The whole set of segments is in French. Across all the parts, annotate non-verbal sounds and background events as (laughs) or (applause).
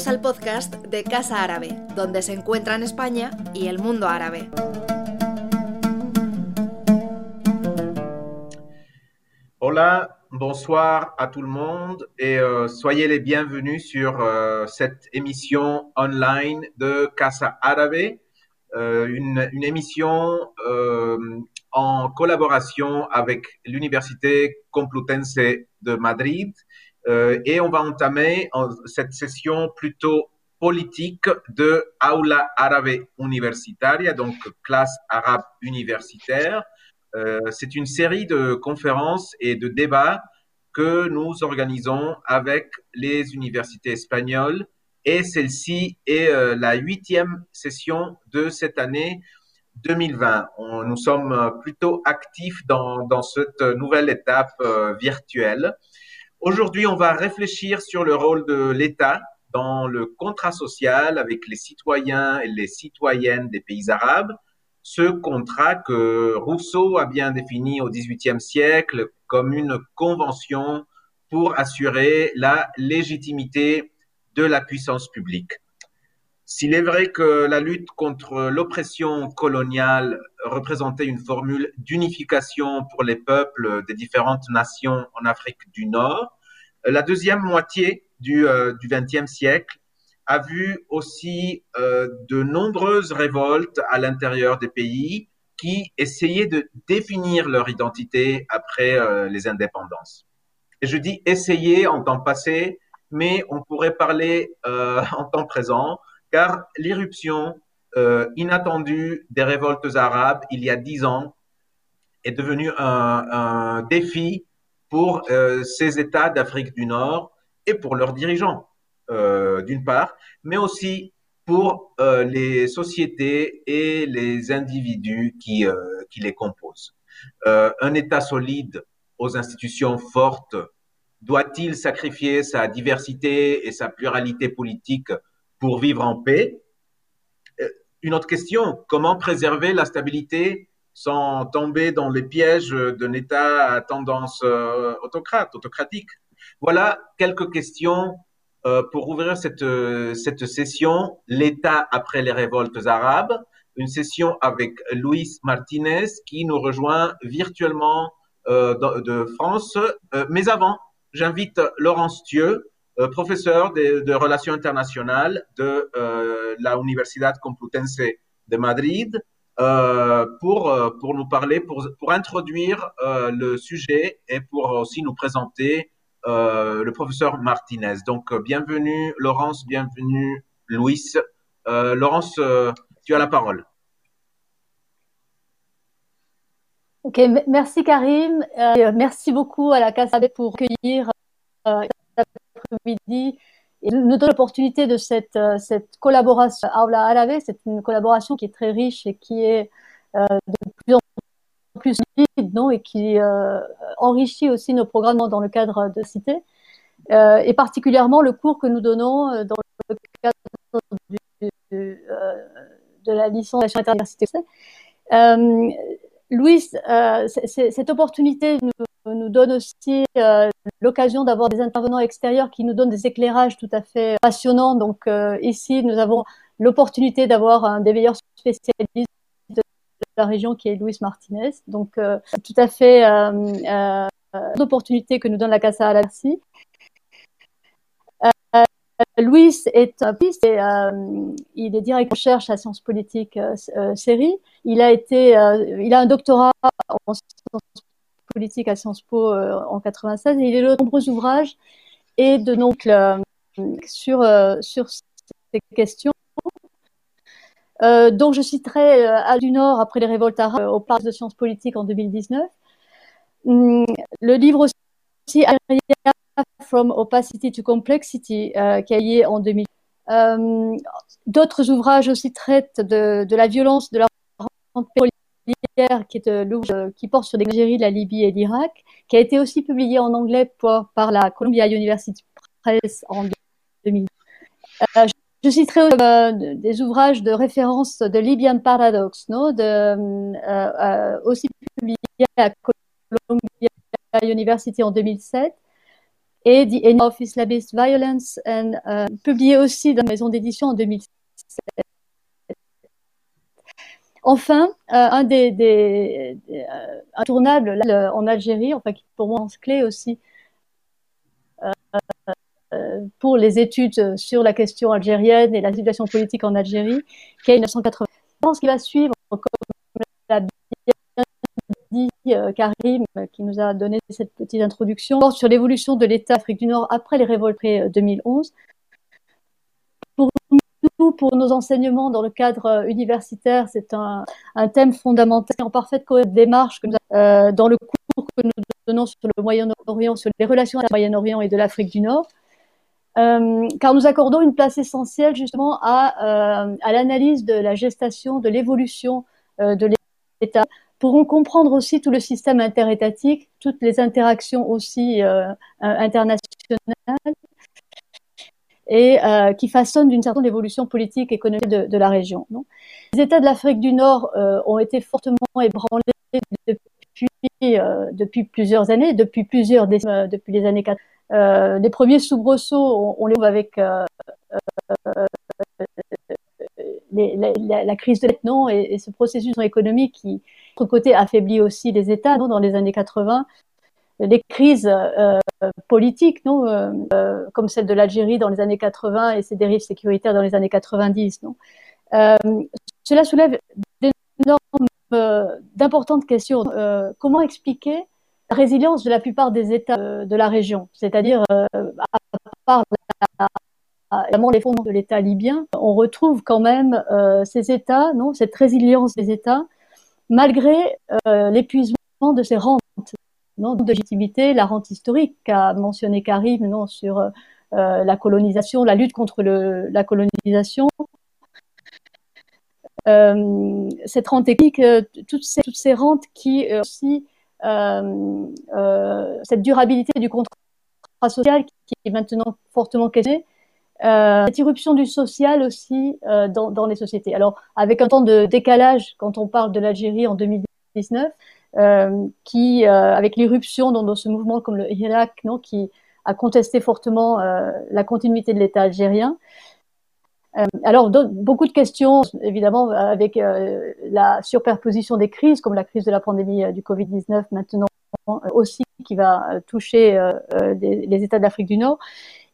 Bienvenidos al podcast de Casa Árabe, donde se encuentran España y el mundo árabe. Hola, bonsoir à tout le monde et euh, soyez les bienvenus sur euh, cette émission online de Casa Árabe, euh, une, une, émission en collaboration avec l'Université Complutense de Madrid euh, et on va entamer cette session plutôt politique de Aula Árabe Universitaria, donc classe arabe universitaire. Euh, c'est une série de conférences et de débats que nous organisons avec les universités espagnoles et celle-ci est euh, la huitième session de cette année 2020. nous sommes plutôt actifs dans cette nouvelle étape virtuelle. Aujourd'hui, on va réfléchir sur le rôle de l'État dans le contrat social avec les citoyens et les citoyennes des pays arabes. Ce contrat que Rousseau a bien défini au XVIIIe siècle comme une convention pour assurer la légitimité de la puissance publique. S'il est vrai que la lutte contre l'oppression coloniale représentait une formule d'unification pour les peuples des différentes nations en Afrique du Nord, la deuxième moitié du XXe euh, siècle a vu aussi euh, de nombreuses révoltes à l'intérieur des pays qui essayaient de définir leur identité après euh, les indépendances. Et je dis essayer en temps passé, mais on pourrait parler (laughs) en temps présent car l'irruption euh, inattendue des révoltes arabes il y a dix ans est devenue un, défi pour euh, ces États d'Afrique du Nord et pour leurs dirigeants, euh, d'une part, mais aussi pour les sociétés et les individus qui, les composent. Un État solide aux institutions fortes doit-il sacrifier sa diversité et sa pluralité politique pour vivre en paix. Euh, une autre question, comment préserver la stabilité sans tomber dans les pièges d'un État à tendance euh, autocrate, autocratique? Voilà quelques questions euh, pour ouvrir cette, session, l'État après les révoltes arabes, une session avec Luis Martinez qui nous rejoint virtuellement de, France. mais avant, j'invite Laurence Thieu, professeur de, relations internationales de euh, la Universidad Complutense de Madrid, euh, pour, pour nous parler, pour, pour introduire le sujet et pour aussi nous présenter le professeur Martinez. Donc, bienvenue Laurence, bienvenue Louis. Laurence, tu as la parole. Ok, merci Karim. merci beaucoup à la CASAB pour accueillir midi et nous donne l'opportunité de cette, euh, cette collaboration Aula Alave. C'est une collaboration qui est très riche et qui est euh, de plus en plus solide non et qui euh, enrichit aussi nos programmes dans le cadre de Cité. Et particulièrement le cours que nous donnons dans le cadre de la licence interuniversité. Euh, Louis, cette opportunité nous nous donne aussi euh, l'occasion d'avoir des intervenants extérieurs qui nous donnent des éclairages tout à fait passionnants. Donc euh, ici, nous avons l'opportunité d'avoir un des meilleurs spécialistes de la région qui est Louis Martinez. Donc euh, tout à fait euh, l'opportunité que nous donne la Casa Alarci. Louis est un piste et euh, il est directeur de recherche à sciences politiques euh, série. Il a été, euh, il a un doctorat en sciences politique à Sciences Po euh, en 96. Et il est de nombreux ouvrages et de euh, sur euh, sur ces questions. donc je citerai à du Nord après les révoltes arabes au parc de sciences politiques en 2019. Hum, le livre aussi From Opacity to Complexity euh, qui a lié en 2000. Euh, D'autres ouvrages aussi traitent de, de la violence de la qui est euh, qui porte sur l'Algérie, la Libye et l'Irak, qui a été aussi publié en anglais par, la Columbia University Press en 2000. Euh, je citerai euh, des ouvrages de référence de Libyan Paradox, no, euh, euh, aussi publié à Columbia University en 2007, et The End of Islamist Violence, and, publié aussi dans la maison d'édition en 2007. Enfin, un des, des, intournables en Algérie, enfin qui pour moi est clé aussi pour les études sur la question algérienne et la situation politique en Algérie, qui est 1980. Ce qui va suivre, comme l'a dit euh, Karim, qui nous a donné cette petite introduction, sur l'évolution de l'État Afrique du Nord après les révoltes 2011. Nous, pour nos enseignements dans le cadre euh, universitaire, c'est un, thème fondamental en parfaite démarche euh, dans le cours que nous donnons sur le Moyen-Orient, sur les relations le Moyen-Orient et de l'Afrique du Nord. Euh, car nous accordons une place essentielle justement à, à l'analyse de la gestation, de l'évolution de l'État. Pourront comprendre aussi tout le système interétatique, toutes les interactions aussi internationales et qui façonnent d'une certaine évolution politique, économique de, la région. Les États de l'Afrique du Nord ont été fortement ébranlés depuis, depuis plusieurs années, depuis plusieurs décennies, depuis les années 80 euh, les premiers soubresauts, on, les trouve avec euh, euh, la, crise de l'ethnon et, et, ce processus économique qui, de côté, affaiblit aussi les États dans les années 80 les crises politiques, non, comme celle de l'Algérie dans les années 80 et ses dérives sécuritaires dans les années 90. Non. cela soulève d'importantes questions. comment expliquer la résilience de la plupart des États de la région, c'est-à-dire euh, à part évidemment les fonds de l'État libyen, on retrouve quand même euh, ces États, non, cette résilience des États, malgré euh, l'épuisement de ces rentes non, la rente historique qu'a mentionné Karim non, sur la colonisation, la lutte contre la colonisation. cette rente technique, toutes ces, rentes qui aussi euh, euh, cette durabilité du contrat social qui est maintenant fortement. Euh, cette irruption du social aussi euh, dans, les sociétés. Alors, avec un temps de décalage quand on parle de l'Algérie en 2019, euh, qui, avec l'irruption dans, ce mouvement comme le Irak, non, qui a contesté fortement la continuité de l'État algérien, euh, alors, beaucoup de questions, évidemment, avec euh, la superposition des crises, comme la crise de la pandémie euh, du Covid-19 maintenant aussi, qui va toucher les, États d'Afrique du Nord.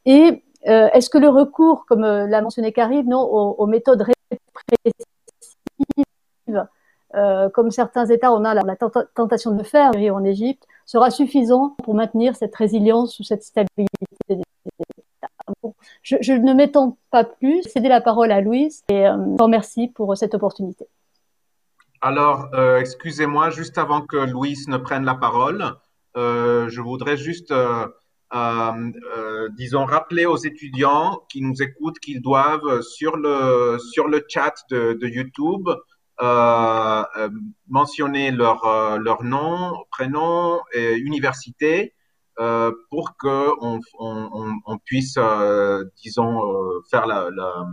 Et est-ce que le recours, comme l'a mentionné Karim, non, aux, méthodes répressives, comme certains États, on a la, tentation de le faire en Égypte, sera suffisant pour maintenir cette résilience ou cette stabilité des je, ne m'étends pas plus, céder la parole à Louise et euh, je remercie pour cette opportunité. Alors, euh, excusez-moi, juste avant que Louise ne prenne la parole, euh, je voudrais juste, disons, rappeler aux étudiants qui nous écoutent qu'ils doivent, sur le, sur le chat de, YouTube, mentionner leur, leur nom, prénom et université euh, pour que on, on, on puisse, euh, disons, euh, faire la, la,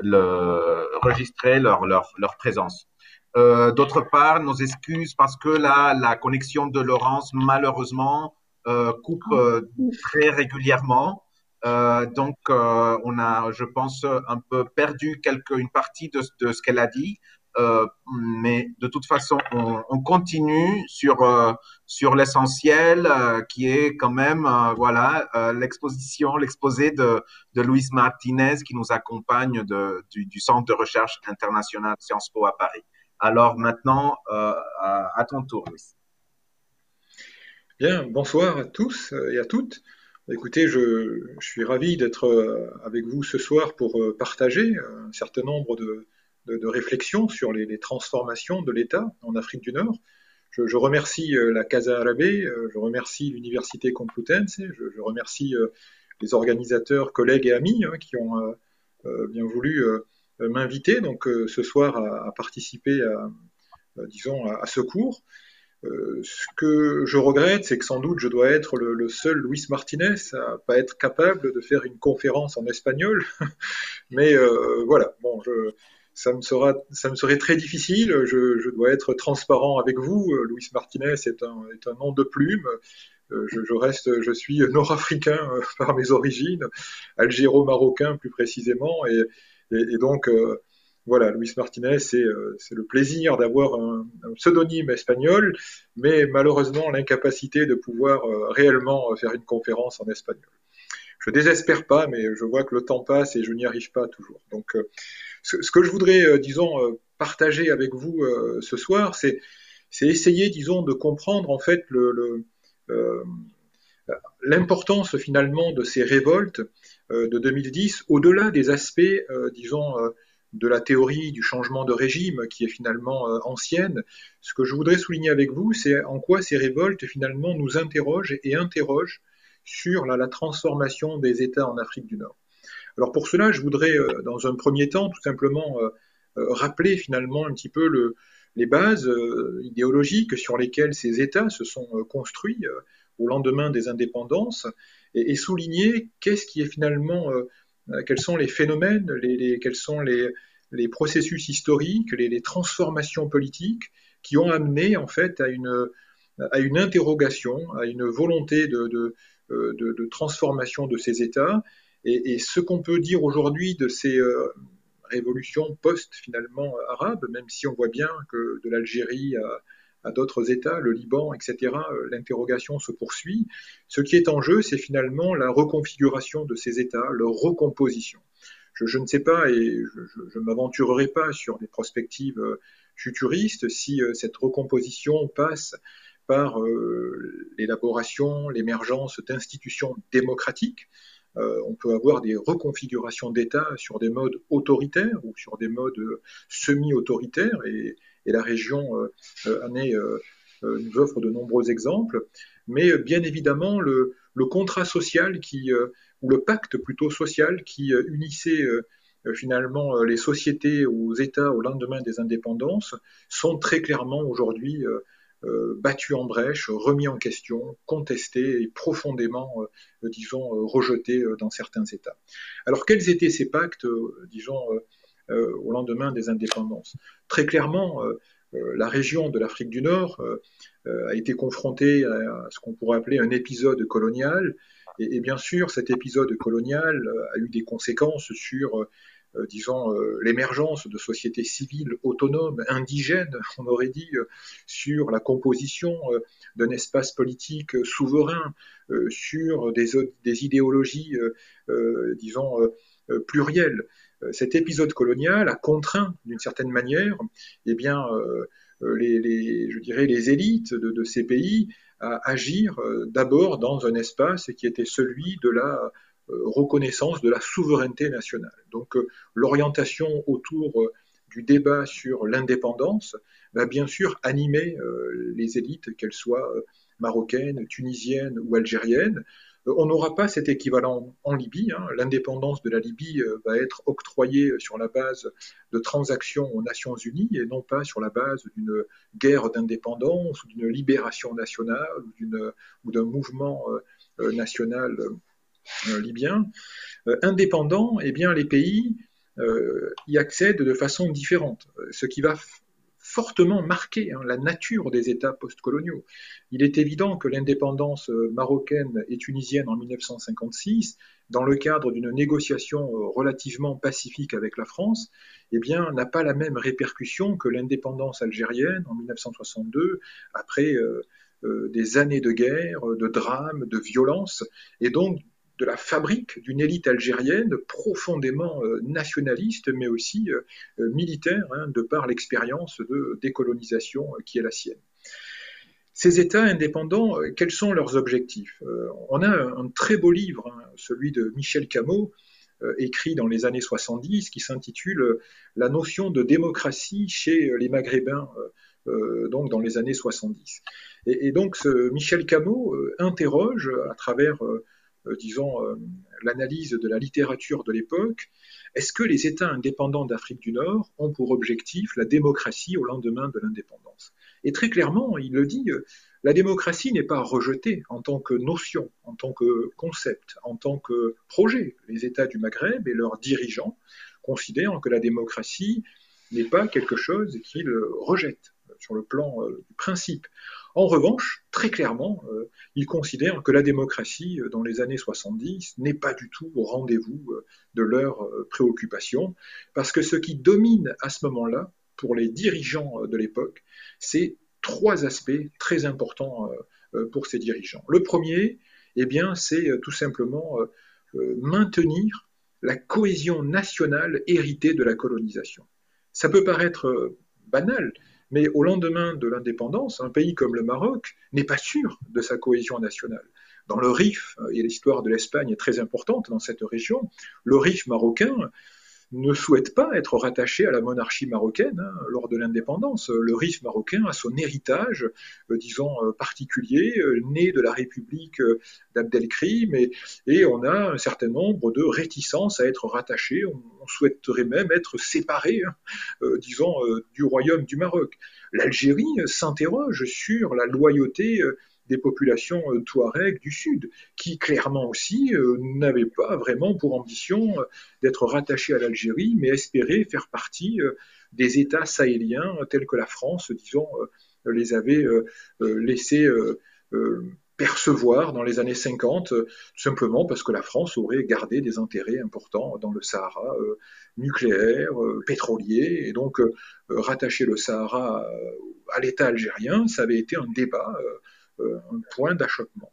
le, enregistrer leur, leur, leur présence. Euh, D'autre part, nos excuses parce que là, la connexion de Laurence, malheureusement, euh, coupe euh, très régulièrement. Euh, donc, on a, je pense, un peu perdu quelque, une partie de, de ce qu'elle a dit. Euh, mais de toute façon, on, on continue sur euh, sur l'essentiel, euh, qui est quand même voilà l'exposition, l'exposé de de Louise Martinez qui nous accompagne du, Centre de recherche international Sciences Po à Paris. Alors maintenant, à, ton tour, Louise. Bien, bonsoir à tous et à toutes. Écoutez, je suis ravi d'être avec vous ce soir pour partager un certain nombre de, de, réflexion sur les, transformations de l'État en Afrique du Nord. Je, remercie euh, la Casa Arabe, euh, je remercie l'Université Complutense, je, remercie euh, les organisateurs, collègues et amis hein, qui ont bien voulu m'inviter donc ce soir à, participer à, disons, à, ce cours. ce que je regrette, c'est que sans doute je dois être le, seul Luis Martinez à pas être capable de faire une conférence en espagnol. (laughs) Mais voilà, bon, je, ça me, sera, ça me serait très difficile. Je, je, dois être transparent avec vous. Luis Martinez est un, est un nom de plume. je, reste, je suis nord-africain (laughs) par mes origines, algéro-marocain plus précisément, et, et, donc voilà, Luis Martinez, c'est le plaisir d'avoir un, pseudonyme espagnol, mais malheureusement l'incapacité de pouvoir réellement faire une conférence en espagnol. Je désespère pas, mais je vois que le temps passe et je n'y arrive pas toujours. Donc, ce, que je voudrais, disons, partager avec vous ce soir, c'est essayer, disons, de comprendre en fait euh, l'importance finalement de ces révoltes euh, de 2010, au-delà des aspects, euh, disons, de la théorie du changement de régime qui est finalement ancienne. Ce que je voudrais souligner avec vous, c'est en quoi ces révoltes finalement nous interrogent et interrogent sur la, transformation des États en Afrique du Nord. Alors pour cela, je voudrais, dans un premier temps, tout simplement rappeler finalement un petit peu le, les bases euh, idéologiques sur lesquelles ces États se sont euh, construits euh, au lendemain des indépendances et, souligner qu'est-ce qui est finalement, quels sont les phénomènes, quels sont les, processus historiques, les, transformations politiques qui ont amené en fait à une, à une interrogation, à une volonté de, de, transformation de ces États. Et, ce qu'on peut dire aujourd'hui de ces révolution post finalement arabe, même si on voit bien que de l'Algérie à, d'autres États, le Liban, etc., euh, l'interrogation se poursuit. Ce qui est en jeu, c'est finalement la reconfiguration de ces États, leur recomposition. Je, ne sais pas et je ne m'aventurerai pas sur des perspectives euh, futuristes si euh, cette recomposition passe par l'élaboration, l'émergence d'institutions démocratiques, euh, on peut avoir des reconfigurations d'État sur des modes autoritaires ou sur des modes euh, semi-autoritaires, et, la région euh, nous offre de nombreux exemples. Mais bien évidemment, le, contrat social qui, ou le pacte plutôt social qui unissait finalement les sociétés aux États au lendemain des indépendances sont très clairement aujourd'hui euh, battu en brèche, remis en question, contesté et profondément, euh, disons, euh, rejeté dans certains États. Alors quels étaient ces pactes, disons, au lendemain des indépendances? Très clairement, la région de l'Afrique du Nord a été confrontée à ce qu'on pourrait appeler un épisode colonial. Et, bien sûr, cet épisode colonial a eu des conséquences sur euh, disons, euh, l'émergence de sociétés civiles autonomes, indigènes, on aurait dit, euh, sur la composition d'un espace politique souverain, sur des, idéologies, disons, plurielles. Cet épisode colonial a contraint, d'une certaine manière, eh bien, les, je dirais, les élites de, ces pays à agir d'abord dans un espace qui était celui de la euh, reconnaissance de la souveraineté nationale. Donc euh, l'orientation autour euh, du débat sur l'indépendance va bien sûr animer les élites, qu'elles soient marocaines, tunisiennes ou algériennes. On n'aura pas cet équivalent en Libye. Hein. L'indépendance de la Libye va être octroyée sur la base de transactions aux Nations Unies et non pas sur la base d'une guerre d'indépendance ou d'une libération nationale ou d'un mouvement national euh, libyens, euh, indépendants, eh bien, les pays euh, y accèdent de façon différente, ce qui va fortement marquer hein, la nature des États postcoloniaux. Il est évident que l'indépendance marocaine et tunisienne en 1956, dans le cadre d'une négociation relativement pacifique avec la France, eh n'a pas la même répercussion que l'indépendance algérienne en 1962, après des années de guerre, de drames, de violence, et donc de la fabrique d'une élite algérienne profondément euh, nationaliste, mais aussi euh, euh, militaire, hein, de par l'expérience de décolonisation qui est la sienne. Ces États indépendants, quels sont leurs objectifs? On a un, très beau livre, hein, celui de Michel Camus, écrit dans les années 70, qui s'intitule La notion de démocratie chez les Maghrébins, donc dans les années 70. Et, donc Michel Camus interroge à travers disons, euh, l'analyse de la littérature de l'époque, est-ce que les États indépendants d'Afrique du Nord ont pour objectif la démocratie au lendemain de l'indépendance? Et très clairement, il le dit, euh, la démocratie n'est pas rejetée en tant que notion, en tant que concept, en tant que projet. Les États du Maghreb et leurs dirigeants considèrent que la démocratie n'est pas quelque chose qu'ils rejettent sur le plan du principe. En revanche, très clairement, ils considèrent que la démocratie dans les années 70 n'est pas du tout au rendez-vous de leurs préoccupations, parce que ce qui domine à ce moment-là, pour les dirigeants de l'époque, c'est trois aspects très importants pour ces dirigeants. Le premier, eh bien, c'est tout simplement maintenir la cohésion nationale héritée de la colonisation. Ça peut paraître euh, banal, mais au lendemain de l'indépendance, un pays comme le Maroc n'est pas sûr de sa cohésion nationale. Dans le Rif, et l'histoire de l'Espagne est très importante dans cette région, le Rif marocain ne souhaite pas être rattaché à la monarchie marocaine hein, lors de l'indépendance. Le Rif marocain a son héritage, euh, disons, euh, particulier, euh, né de la République d'Abdelkrim, et, on a un certain nombre de réticences à être rattaché. On, souhaiterait même être séparé, hein, disons, du royaume du Maroc. L'Algérie s'interroge sur la loyauté des populations euh, touaregs du Sud, qui clairement aussi euh, n'avaient pas vraiment pour ambition euh, d'être rattachés à l'Algérie, mais espéraient faire partie des États sahéliens tels que la France, disons, les avait laissés percevoir dans les années 50, tout simplement parce que la France aurait gardé des intérêts importants dans le Sahara nucléaire, pétrolier, et donc rattacher le Sahara à l'État algérien, ça avait été un débat un point d'achoppement.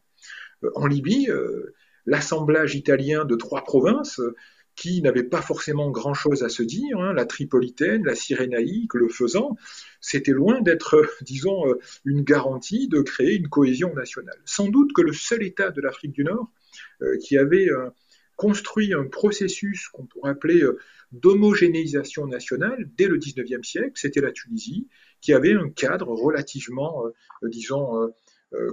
Euh, en Libye, euh, l'assemblage italien de trois provinces qui n'avaient pas forcément grand-chose à se dire, hein, la Tripolitaine, la Cyrénaïque, le Faisan, c'était loin d'être, disons, une garantie de créer une cohésion nationale. Sans doute que le seul État de l'Afrique du Nord qui avait construit un processus qu'on pourrait appeler d'homogénéisation nationale dès le XIXe siècle, c'était la Tunisie, qui avait un cadre relativement, disons, euh,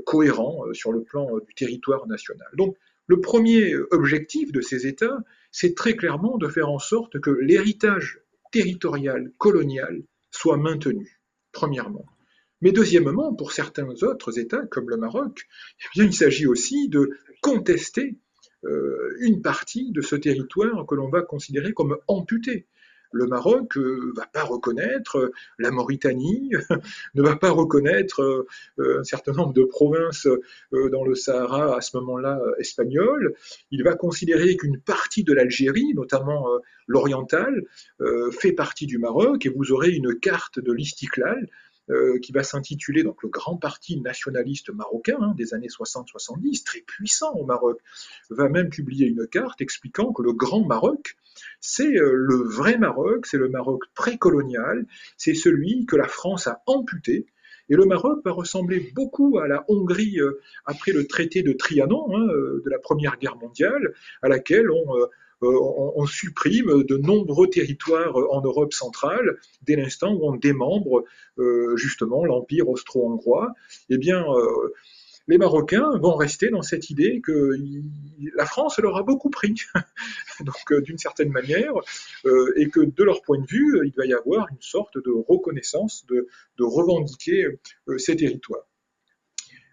cohérent euh, sur le plan euh, du territoire national. Donc, le premier objectif de ces États, c'est très clairement de faire en sorte que l'héritage territorial colonial soit maintenu, premièrement. Mais deuxièmement, pour certains autres États, comme le Maroc, eh il s'agit aussi de contester une partie de ce territoire que l'on va considérer comme amputé le Maroc ne euh, va pas reconnaître euh, la Mauritanie, (laughs) ne va pas reconnaître euh, un certain nombre de provinces dans le Sahara à ce moment-là espagnol. Il va considérer qu'une partie de l'Algérie, notamment l'orientale, fait partie du Maroc et vous aurez une carte de l'Istiklal qui va s'intituler donc le Grand Parti nationaliste marocain hein, des années 60-70, très puissant au Maroc, va même publier une carte expliquant que le Grand Maroc c'est euh, le vrai Maroc, c'est le Maroc précolonial, c'est celui que la France a amputé. Et le Maroc va ressembler beaucoup à la Hongrie euh, après le traité de Trianon hein, euh, de la Première Guerre mondiale, à laquelle on, supprime de nombreux territoires en Europe centrale dès l'instant où on démembre justement l'empire austro-hongrois. Eh bien, les Marocains vont rester dans cette idée que la France leur a beaucoup pris, (laughs) donc euh, d'une certaine manière, euh, et que de leur point de vue, il va y avoir une sorte de reconnaissance, de, revendiquer euh, ces territoires.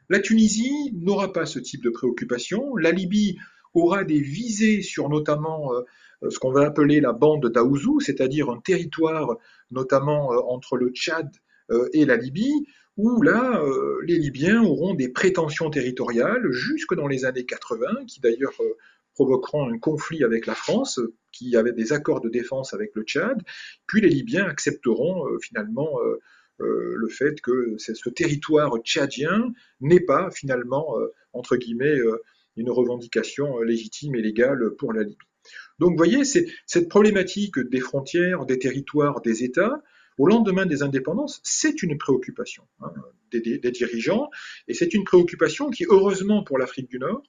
La Tunisie n'aura pas ce type de préoccupation. La Libye aura des visées sur notamment ce qu'on va appeler la bande d'Aouzou, c'est-à-dire un territoire notamment entre le Tchad et la Libye, où là, euh, les Libyens auront des prétentions territoriales jusque dans les années 80, qui d'ailleurs euh, provoqueront un conflit avec la France, qui avait des accords de défense avec le Tchad, puis les Libyens accepteront euh, finalement le fait que ce territoire tchadien n'est pas finalement, entre guillemets, une revendication légitime et légale pour la Libye. Donc vous voyez, cette problématique des frontières, des territoires, des États, au lendemain des indépendances, c'est une préoccupation hein, des, dirigeants, et c'est une préoccupation qui, heureusement pour l'Afrique du Nord,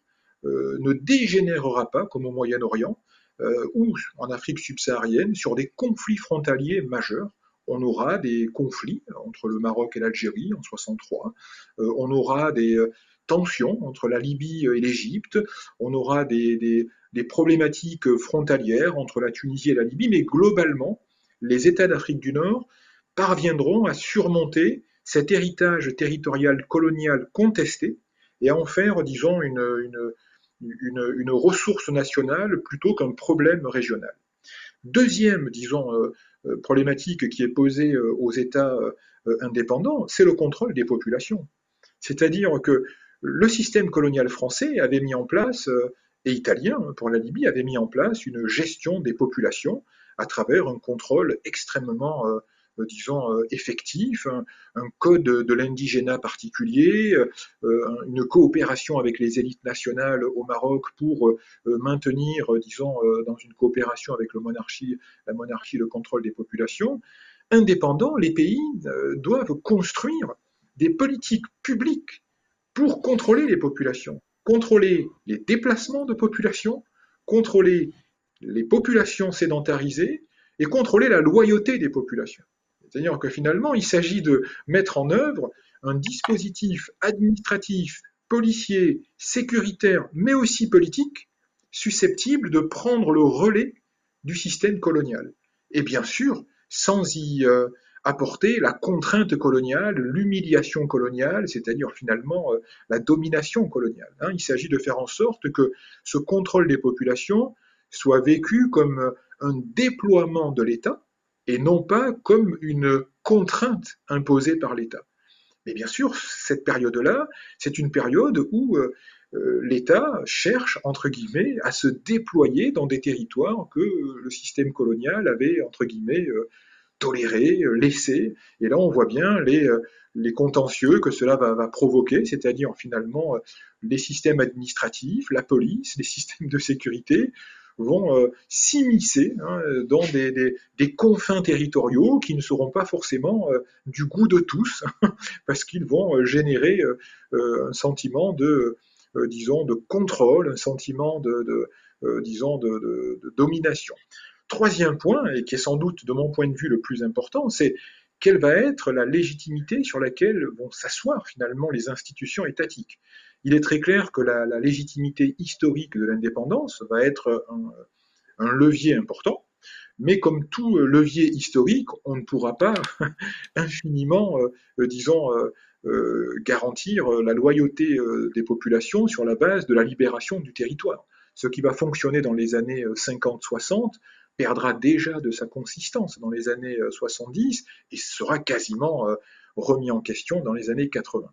euh, ne dégénérera pas comme au Moyen-Orient euh, ou en Afrique subsaharienne sur des conflits frontaliers majeurs. On aura des conflits entre le Maroc et l'Algérie en 63, euh, on aura des tensions entre la Libye et l'Égypte, on aura des, problématiques frontalières entre la Tunisie et la Libye, mais globalement, les États d'Afrique du Nord parviendront à surmonter cet héritage territorial colonial contesté et à en faire, disons, une, une, ressource nationale plutôt qu'un problème régional. Deuxième, disons, euh, euh, problématique qui est posée euh, aux États indépendants, c'est le contrôle des populations. C'est-à-dire que le système colonial français avait mis en place, et italien pour la Libye, avait mis en place une gestion des populations à travers un contrôle extrêmement euh, disons, euh, effectif, un, code de l'indigénat particulier, euh, une coopération avec les élites nationales au Maroc pour maintenir, disons, dans une coopération avec monarchie, la monarchie, le contrôle des populations. Indépendants, les pays doivent construire des politiques publiques pour contrôler les populations, contrôler les déplacements de population, contrôler les populations sédentarisées et contrôler la loyauté des populations. C'est-à-dire que finalement, il s'agit de mettre en œuvre un dispositif administratif, policier, sécuritaire, mais aussi politique, susceptible de prendre le relais du système colonial. Et bien sûr, sans y euh, apporter la contrainte coloniale, l'humiliation coloniale, c'est-à-dire finalement euh, la domination coloniale. Hein. Il s'agit de faire en sorte que ce contrôle des populations soit vécu comme un déploiement de l'État, et non pas comme une contrainte imposée par l'État. Mais bien sûr, cette période-là, c'est une période où euh, euh, l'État cherche, entre guillemets, à se déployer dans des territoires que le système colonial avait, entre guillemets, toléré, laissé. Et là, on voit bien les, les contentieux que cela va, provoquer, c'est-à-dire finalement les systèmes administratifs, la police, les (laughs) systèmes de sécurité, vont euh, s'immiscer hein, dans des, confins territoriaux qui ne seront pas forcément euh, du goût de tous, (laughs) parce qu'ils vont euh, générer un sentiment de, disons, de contrôle, un sentiment de, disons, de, domination. Troisième point, et qui est sans doute de mon point de vue le plus important, c'est quelle va être la légitimité sur laquelle vont s'asseoir finalement les institutions étatiques il est très clair que la, légitimité historique de l'indépendance va être un, levier important, mais comme tout levier historique, on ne pourra pas (laughs) infiniment, euh, euh, disons, euh, garantir la loyauté des populations sur la base de la libération du territoire. Ce qui va fonctionner dans les années 50-60 perdra déjà de sa consistance dans les années 70 et sera quasiment remis en question dans les années 80.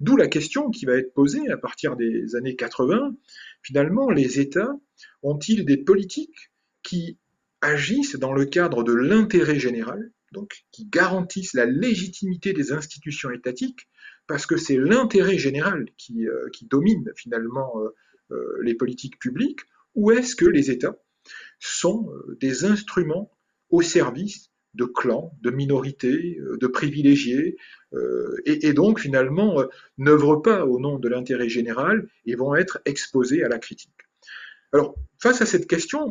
D'où la question qui va être posée à partir des années 80, finalement, les États ont-ils des politiques qui agissent dans le cadre de l'intérêt général, donc qui garantissent la légitimité des institutions étatiques, parce que c'est l'intérêt général qui, euh, domine finalement euh, euh, les politiques publiques, ou est-ce que les États sont des instruments au service de clans, de minorités, euh, de privilégiés, euh, et, donc finalement euh, n'œuvrent pas au nom de l'intérêt général et vont être exposés à la critique. Alors, face à cette question,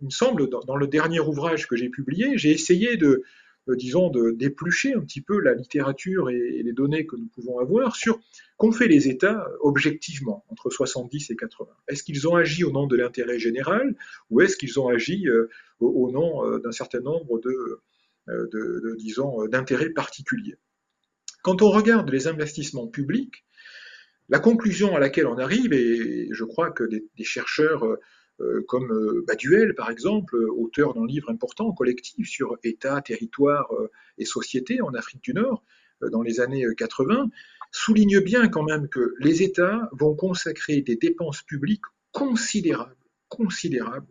il me semble, dans le dernier ouvrage que j'ai publié, j'ai essayé de, euh, disons, d'éplucher un petit peu la littérature et, les données que nous pouvons avoir sur qu'ont fait les États objectivement entre 70 et 80. Est-ce qu'ils ont agi au nom de l'intérêt général ou est-ce qu'ils ont agi euh, au, nom euh, d'un certain nombre de, disons, d'intérêts particuliers? Quand on regarde les investissements publics, la conclusion à laquelle on arrive, et je crois que des, chercheurs euh, comme euh, Baduel, par exemple, auteur d'un livre important, collectif, sur État, territoire euh, et société en Afrique du Nord, dans les années 80, souligne bien quand même que les États vont consacrer des dépenses publiques considérables, considérables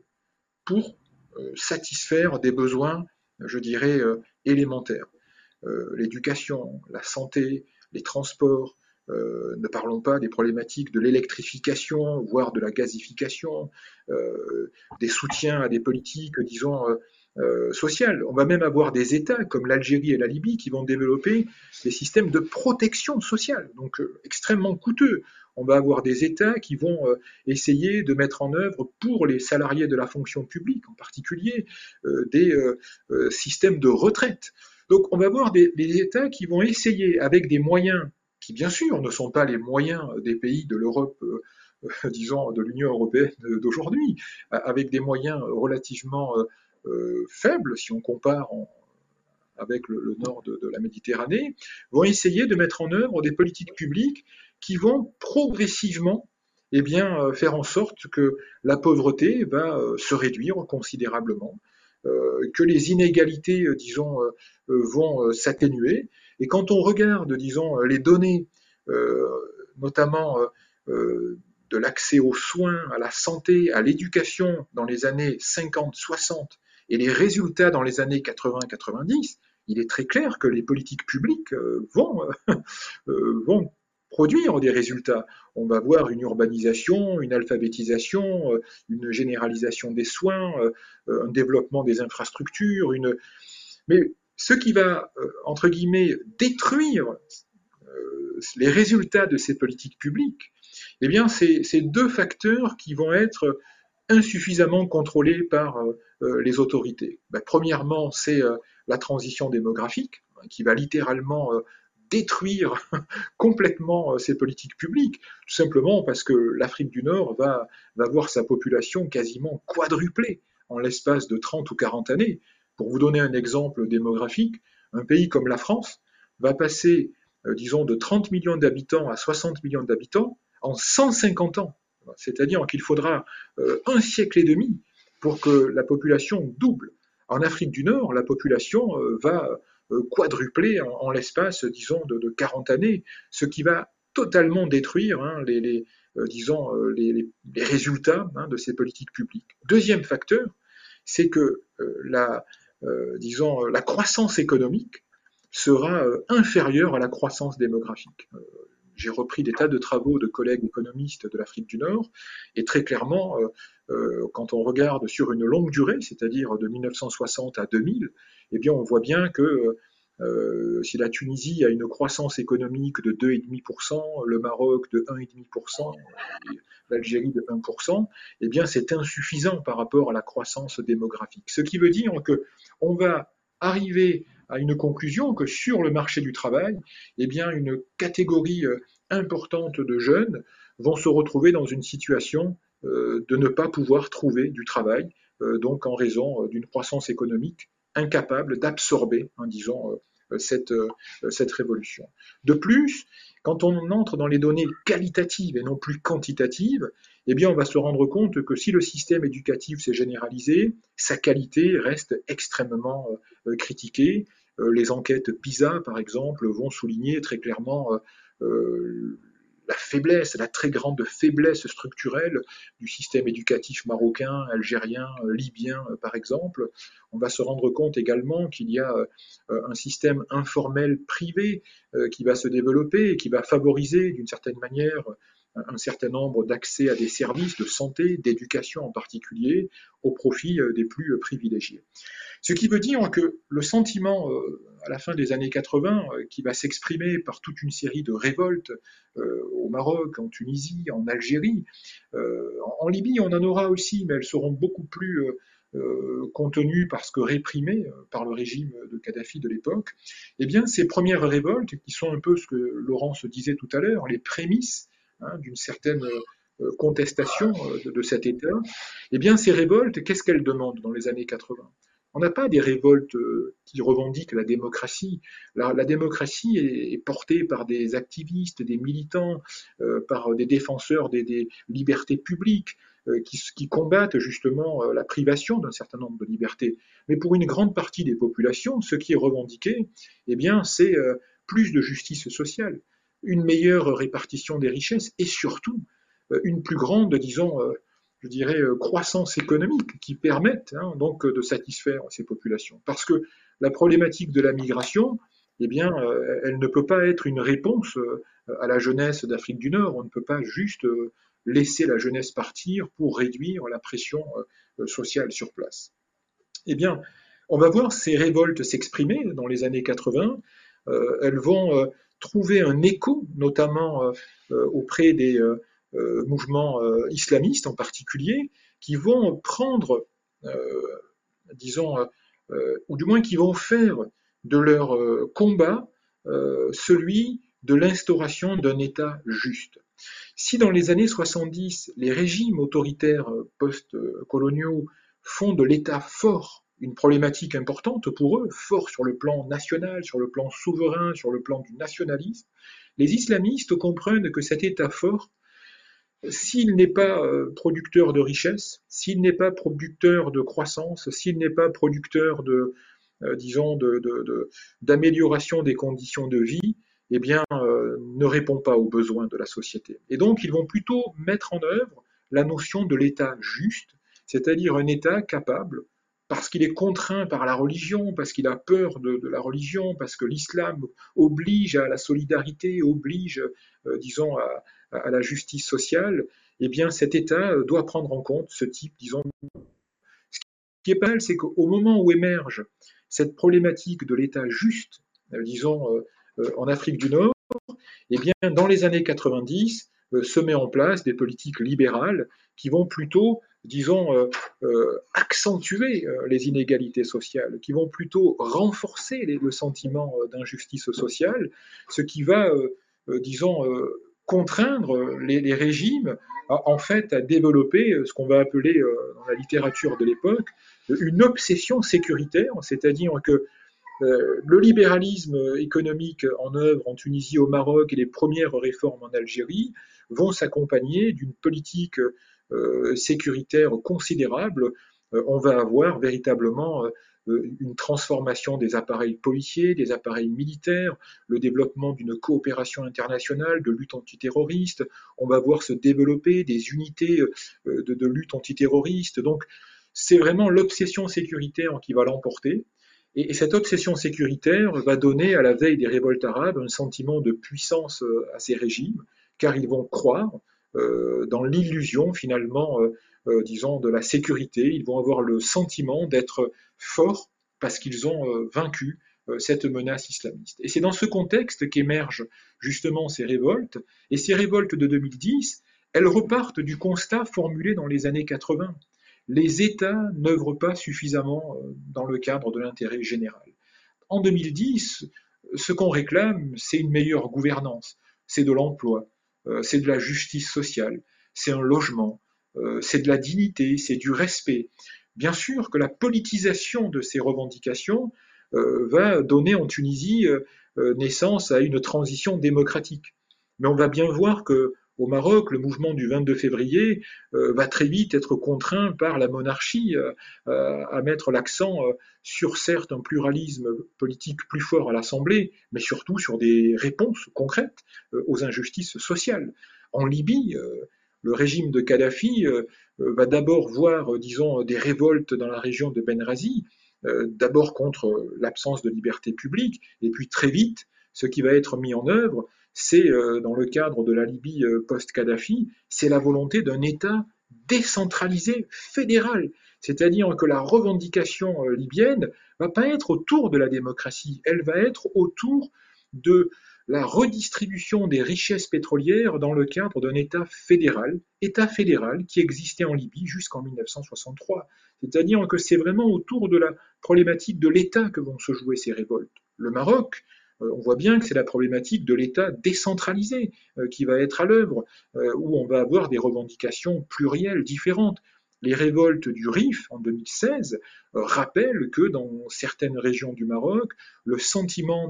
pour satisfaire des besoins, je dirais, élémentaires. L'éducation, la santé, les transports, euh, ne parlons pas des problématiques de l'électrification, voire de la gazification, euh, des soutiens à des politiques, disons, euh, sociales. On va même avoir des États comme l'Algérie et la Libye qui vont développer des systèmes de protection sociale, donc extrêmement coûteux. On va avoir des États qui vont essayer de mettre en œuvre pour les salariés de la fonction publique en particulier des systèmes de retraite. Donc on va avoir des, des États qui vont essayer avec des moyens qui bien sûr ne sont pas les moyens des pays de l'Europe, euh, euh, (laughs) disons, de l'Union européenne d'aujourd'hui, avec des moyens relativement euh, faibles si on compare avec le, nord de, la Méditerranée, vont essayer de mettre en œuvre des politiques publiques qui vont progressivement eh bien, faire en sorte que la pauvreté va se réduire considérablement, que les inégalités, disons, vont s'atténuer, et quand on regarde, disons, les données notamment de l'accès aux soins, à la santé, à l'éducation dans les années 50, 60 et les résultats dans les années 80-90, il est très clair que les politiques publiques euh, vont, euh, (laughs) produire des résultats. On va voir une urbanisation, une alphabétisation, euh, une généralisation des soins, un développement des infrastructures, une... mais ce qui va, entre guillemets, détruire les résultats de ces politiques publiques, eh bien, c'est deux facteurs qui vont être insuffisamment contrôlés par euh, euh, les autorités. Ben, premièrement, c'est euh, la transition démographique, hein, qui va littéralement détruire (laughs) complètement ces politiques publiques, tout simplement parce que l'Afrique du Nord va, voir sa population quasiment quadrupler en l'espace de 30 ou 40 années. Pour vous donner un exemple démographique, un pays comme la France va passer, disons, de 30 millions d'habitants à 60 millions d'habitants en 150 ans. C'est-à-dire qu'il faudra euh, un siècle et demi pour que la population double. En Afrique du Nord, la population euh, va euh, quadrupler en, l'espace, disons, de, 40 années, ce qui va totalement détruire hein, les, disons, les, résultats hein, de ces politiques publiques. Deuxième facteur, c'est que la, disons, la croissance économique sera inférieure à la croissance démographique. J'ai repris des tas de travaux de collègues économistes de l'Afrique du Nord, et très clairement, euh, euh, quand on regarde sur une longue durée, c'est-à-dire de 1960 à 2000, eh bien, on voit bien que euh, si la Tunisie a une croissance économique de 2,5%, le Maroc de 1,5%, l'Algérie de 1%, eh bien, c'est insuffisant par rapport à la croissance démographique. Ce qui veut dire que on va arriver à une conclusion que sur le marché du travail, eh bien, une catégorie euh, importante de jeunes vont se retrouver dans une situation euh, de ne pas pouvoir trouver du travail, donc en raison d'une croissance économique incapable d'absorber, disons, cette, cette révolution. De plus, quand on entre dans les données qualitatives et non plus quantitatives, eh bien, on va se rendre compte que si le système éducatif s'est généralisé, sa qualité reste extrêmement critiquée. Euh, les enquêtes PISA, par exemple, vont souligner très clairement euh, euh, la faiblesse, la très grande faiblesse structurelle du système éducatif marocain, algérien, libyen, par exemple. On va se rendre compte également qu'il y a un système informel privé qui va se développer et qui va favoriser d'une certaine manière un certain nombre d'accès à des services de santé, d'éducation en particulier, au profit des plus privilégiés. Ce qui veut dire que le sentiment euh, à la fin des années 80, euh, qui va s'exprimer par toute une série de révoltes euh, au Maroc, en Tunisie, en Algérie, en Libye, on en aura aussi, mais elles seront beaucoup plus contenues parce que réprimées par le régime de Kadhafi de l'époque, eh bien, ces premières révoltes, qui sont un peu ce que Laurence disait tout à l'heure, les prémices hein, d'une certaine contestation de, cet État, eh bien, ces révoltes, qu'est-ce qu'elles demandent dans les années 80 on n'a pas des révoltes euh, qui revendiquent la démocratie. La, démocratie est, portée par des activistes, des militants, euh, par des défenseurs des, libertés publiques euh, qui, combattent justement la privation d'un certain nombre de libertés. Mais pour une grande partie des populations, ce qui est revendiqué, eh bien, c'est plus de justice sociale, une meilleure répartition des richesses et surtout une plus grande, disons, je dirais, euh, croissance économique qui permettent hein, donc de satisfaire ces populations. Parce que la problématique de la migration, eh bien, euh, elle ne peut pas être une réponse euh, à la jeunesse d'Afrique du Nord. On ne peut pas juste laisser la jeunesse partir pour réduire la pression sociale sur place. Eh bien, on va voir ces révoltes s'exprimer dans les années 80. elles vont trouver un écho, notamment auprès des, euh, mouvements euh, islamistes en particulier, qui vont prendre, euh, disons, ou du moins qui vont faire de leur combat celui de l'instauration d'un État juste. Si dans les années 70, les régimes autoritaires post-coloniaux font de l'État fort une problématique importante pour eux, fort sur le plan national, sur le plan souverain, sur le plan du nationalisme, les islamistes comprennent que cet État fort s'il n'est pas euh, producteur de richesse, s'il n'est pas producteur de croissance, s'il n'est pas producteur de, euh, disons, d'amélioration des conditions de vie, eh bien, euh, ne répond pas aux besoins de la société. Et donc, ils vont plutôt mettre en œuvre la notion de l'État juste, c'est-à-dire un État capable, parce qu'il est contraint par la religion, parce qu'il a peur de, la religion, parce que l'islam oblige à la solidarité, oblige, euh, disons, à, la justice sociale, eh bien, cet État doit prendre en compte ce type, disons. Ce qui est pas mal, c'est qu'au moment où émerge cette problématique de l'État juste, euh, disons, euh, euh, en Afrique du Nord, eh bien, dans les années 90, se met en place des politiques libérales qui vont plutôt, disons, accentuer les inégalités sociales, qui vont plutôt renforcer le sentiment d'injustice sociale, ce qui va, disons, contraindre les, régimes en fait à développer ce qu'on va appeler dans la littérature de l'époque une obsession sécuritaire, c'est-à-dire que euh, le libéralisme économique en œuvre en Tunisie, au Maroc et les premières réformes en Algérie vont s'accompagner d'une politique euh, sécuritaire considérable. Euh, on va avoir véritablement une transformation des appareils policiers, des appareils militaires, le développement d'une coopération internationale de lutte antiterroriste. On va voir se développer des unités de, lutte antiterroriste. Donc, c'est vraiment l'obsession sécuritaire qui va l'emporter. Et, cette obsession sécuritaire va donner à la veille des révoltes arabes un sentiment de puissance euh, à ces régimes, car ils vont croire euh, dans l'illusion finalement, euh, disons, de la sécurité. Ils vont avoir le sentiment d'être forts parce qu'ils ont vaincu cette menace islamiste. Et c'est dans ce contexte qu'émergent justement ces révoltes. Et ces révoltes de 2010, elles repartent du constat formulé dans les années 80 les États n'œuvrent pas suffisamment euh, dans le cadre de l'intérêt général. En 2010, ce qu'on réclame, c'est une meilleure gouvernance, c'est de l'emploi, euh, c'est de la justice sociale, c'est un logement, euh, c'est de la dignité, c'est du respect. Bien sûr que la politisation de ces revendications va donner en Tunisie naissance à une transition démocratique. Mais on va bien voir que au Maroc, le mouvement du 22 février euh, va très vite être contraint par la monarchie euh, euh, à mettre l'accent sur certes un pluralisme politique plus fort à l'Assemblée, mais surtout sur des réponses concrètes aux injustices sociales. En Libye, le régime de Kadhafi va d'abord voir, disons, des révoltes dans la région de Benghazi, d'abord contre l'absence de liberté publique, et puis très vite, ce qui va être mis en œuvre, c'est euh, dans le cadre de la Libye euh, post-Kadhafi, c'est la volonté d'un État décentralisé, fédéral. C'est-à-dire que la revendication euh, libyenne va pas être autour de la démocratie, elle va être autour de la redistribution des richesses pétrolières dans le cadre d'un État fédéral, État fédéral qui existait en Libye jusqu'en 1963. C'est-à-dire que c'est vraiment autour de la problématique de l'État que vont se jouer ces révoltes. Le Maroc, on voit bien que c'est la problématique de l'État décentralisé euh, qui va être à l'œuvre, euh, où on va avoir des revendications plurielles, différentes. Les révoltes du RIF en 2016 rappellent que dans certaines régions du Maroc, le sentiment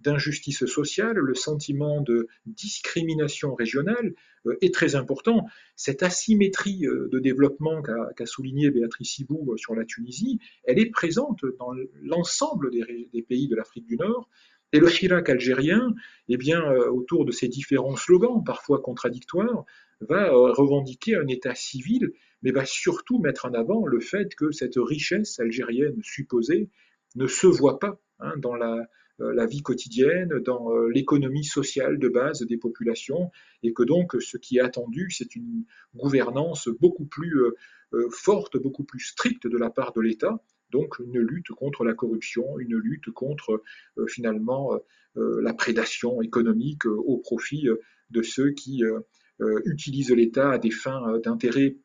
d'injustice sociale, le sentiment de discrimination régionale est très important. Cette asymétrie de développement qu'a souligné Béatrice Sibou sur la Tunisie, elle est présente dans l'ensemble des, pays de l'Afrique du Nord et le Chirac algérien, eh bien, euh, autour de ces différents slogans, parfois contradictoires, va euh, revendiquer un État civil, mais va surtout mettre en avant le fait que cette richesse algérienne supposée ne se voit pas hein, dans euh, la, vie quotidienne, dans l'économie sociale de base des populations, et que donc ce qui est attendu, c'est une gouvernance beaucoup plus forte, beaucoup plus stricte de la part de l'État, donc une lutte contre la corruption, une lutte contre euh, finalement euh, euh, la prédation économique au profit de ceux qui utilisent l'État à des fins d'intérêt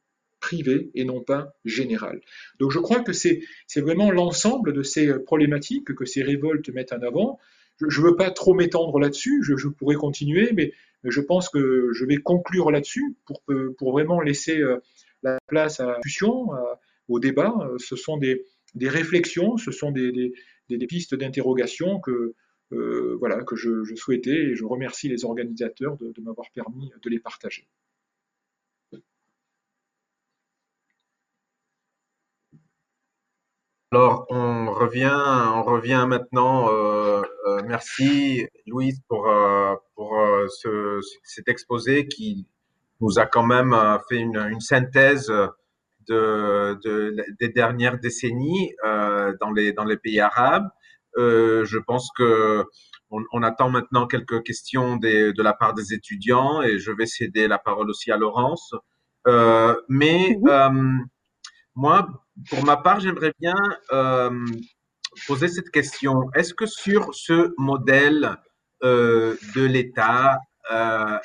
privé et non pas général. Donc je crois que c'est vraiment l'ensemble de ces problématiques que ces révoltes mettent en avant. Je ne veux pas trop m'étendre là-dessus, je, pourrais continuer, mais, je pense que je vais conclure là-dessus pour, pour vraiment laisser la place à la discussion, au débat. Ce sont des, des réflexions, ce sont des, pistes d'interrogation que, euh, voilà, que je, souhaitais et je remercie les organisateurs de, m'avoir permis de les partager. Alors, on revient, on revient maintenant. Euh, euh, merci, Louise, pour, cet exposé qui nous a quand même fait une synthèse de, de, des dernières décennies dans, les, dans les pays arabes. je pense que on, on, attend maintenant quelques questions des, de la part des étudiants et je vais céder la parole aussi à Laurence. Euh, mais mhm. euh, moi, pour ma part, j'aimerais bien euh, poser cette question. Est-ce que sur ce modèle euh, de l'État, euh,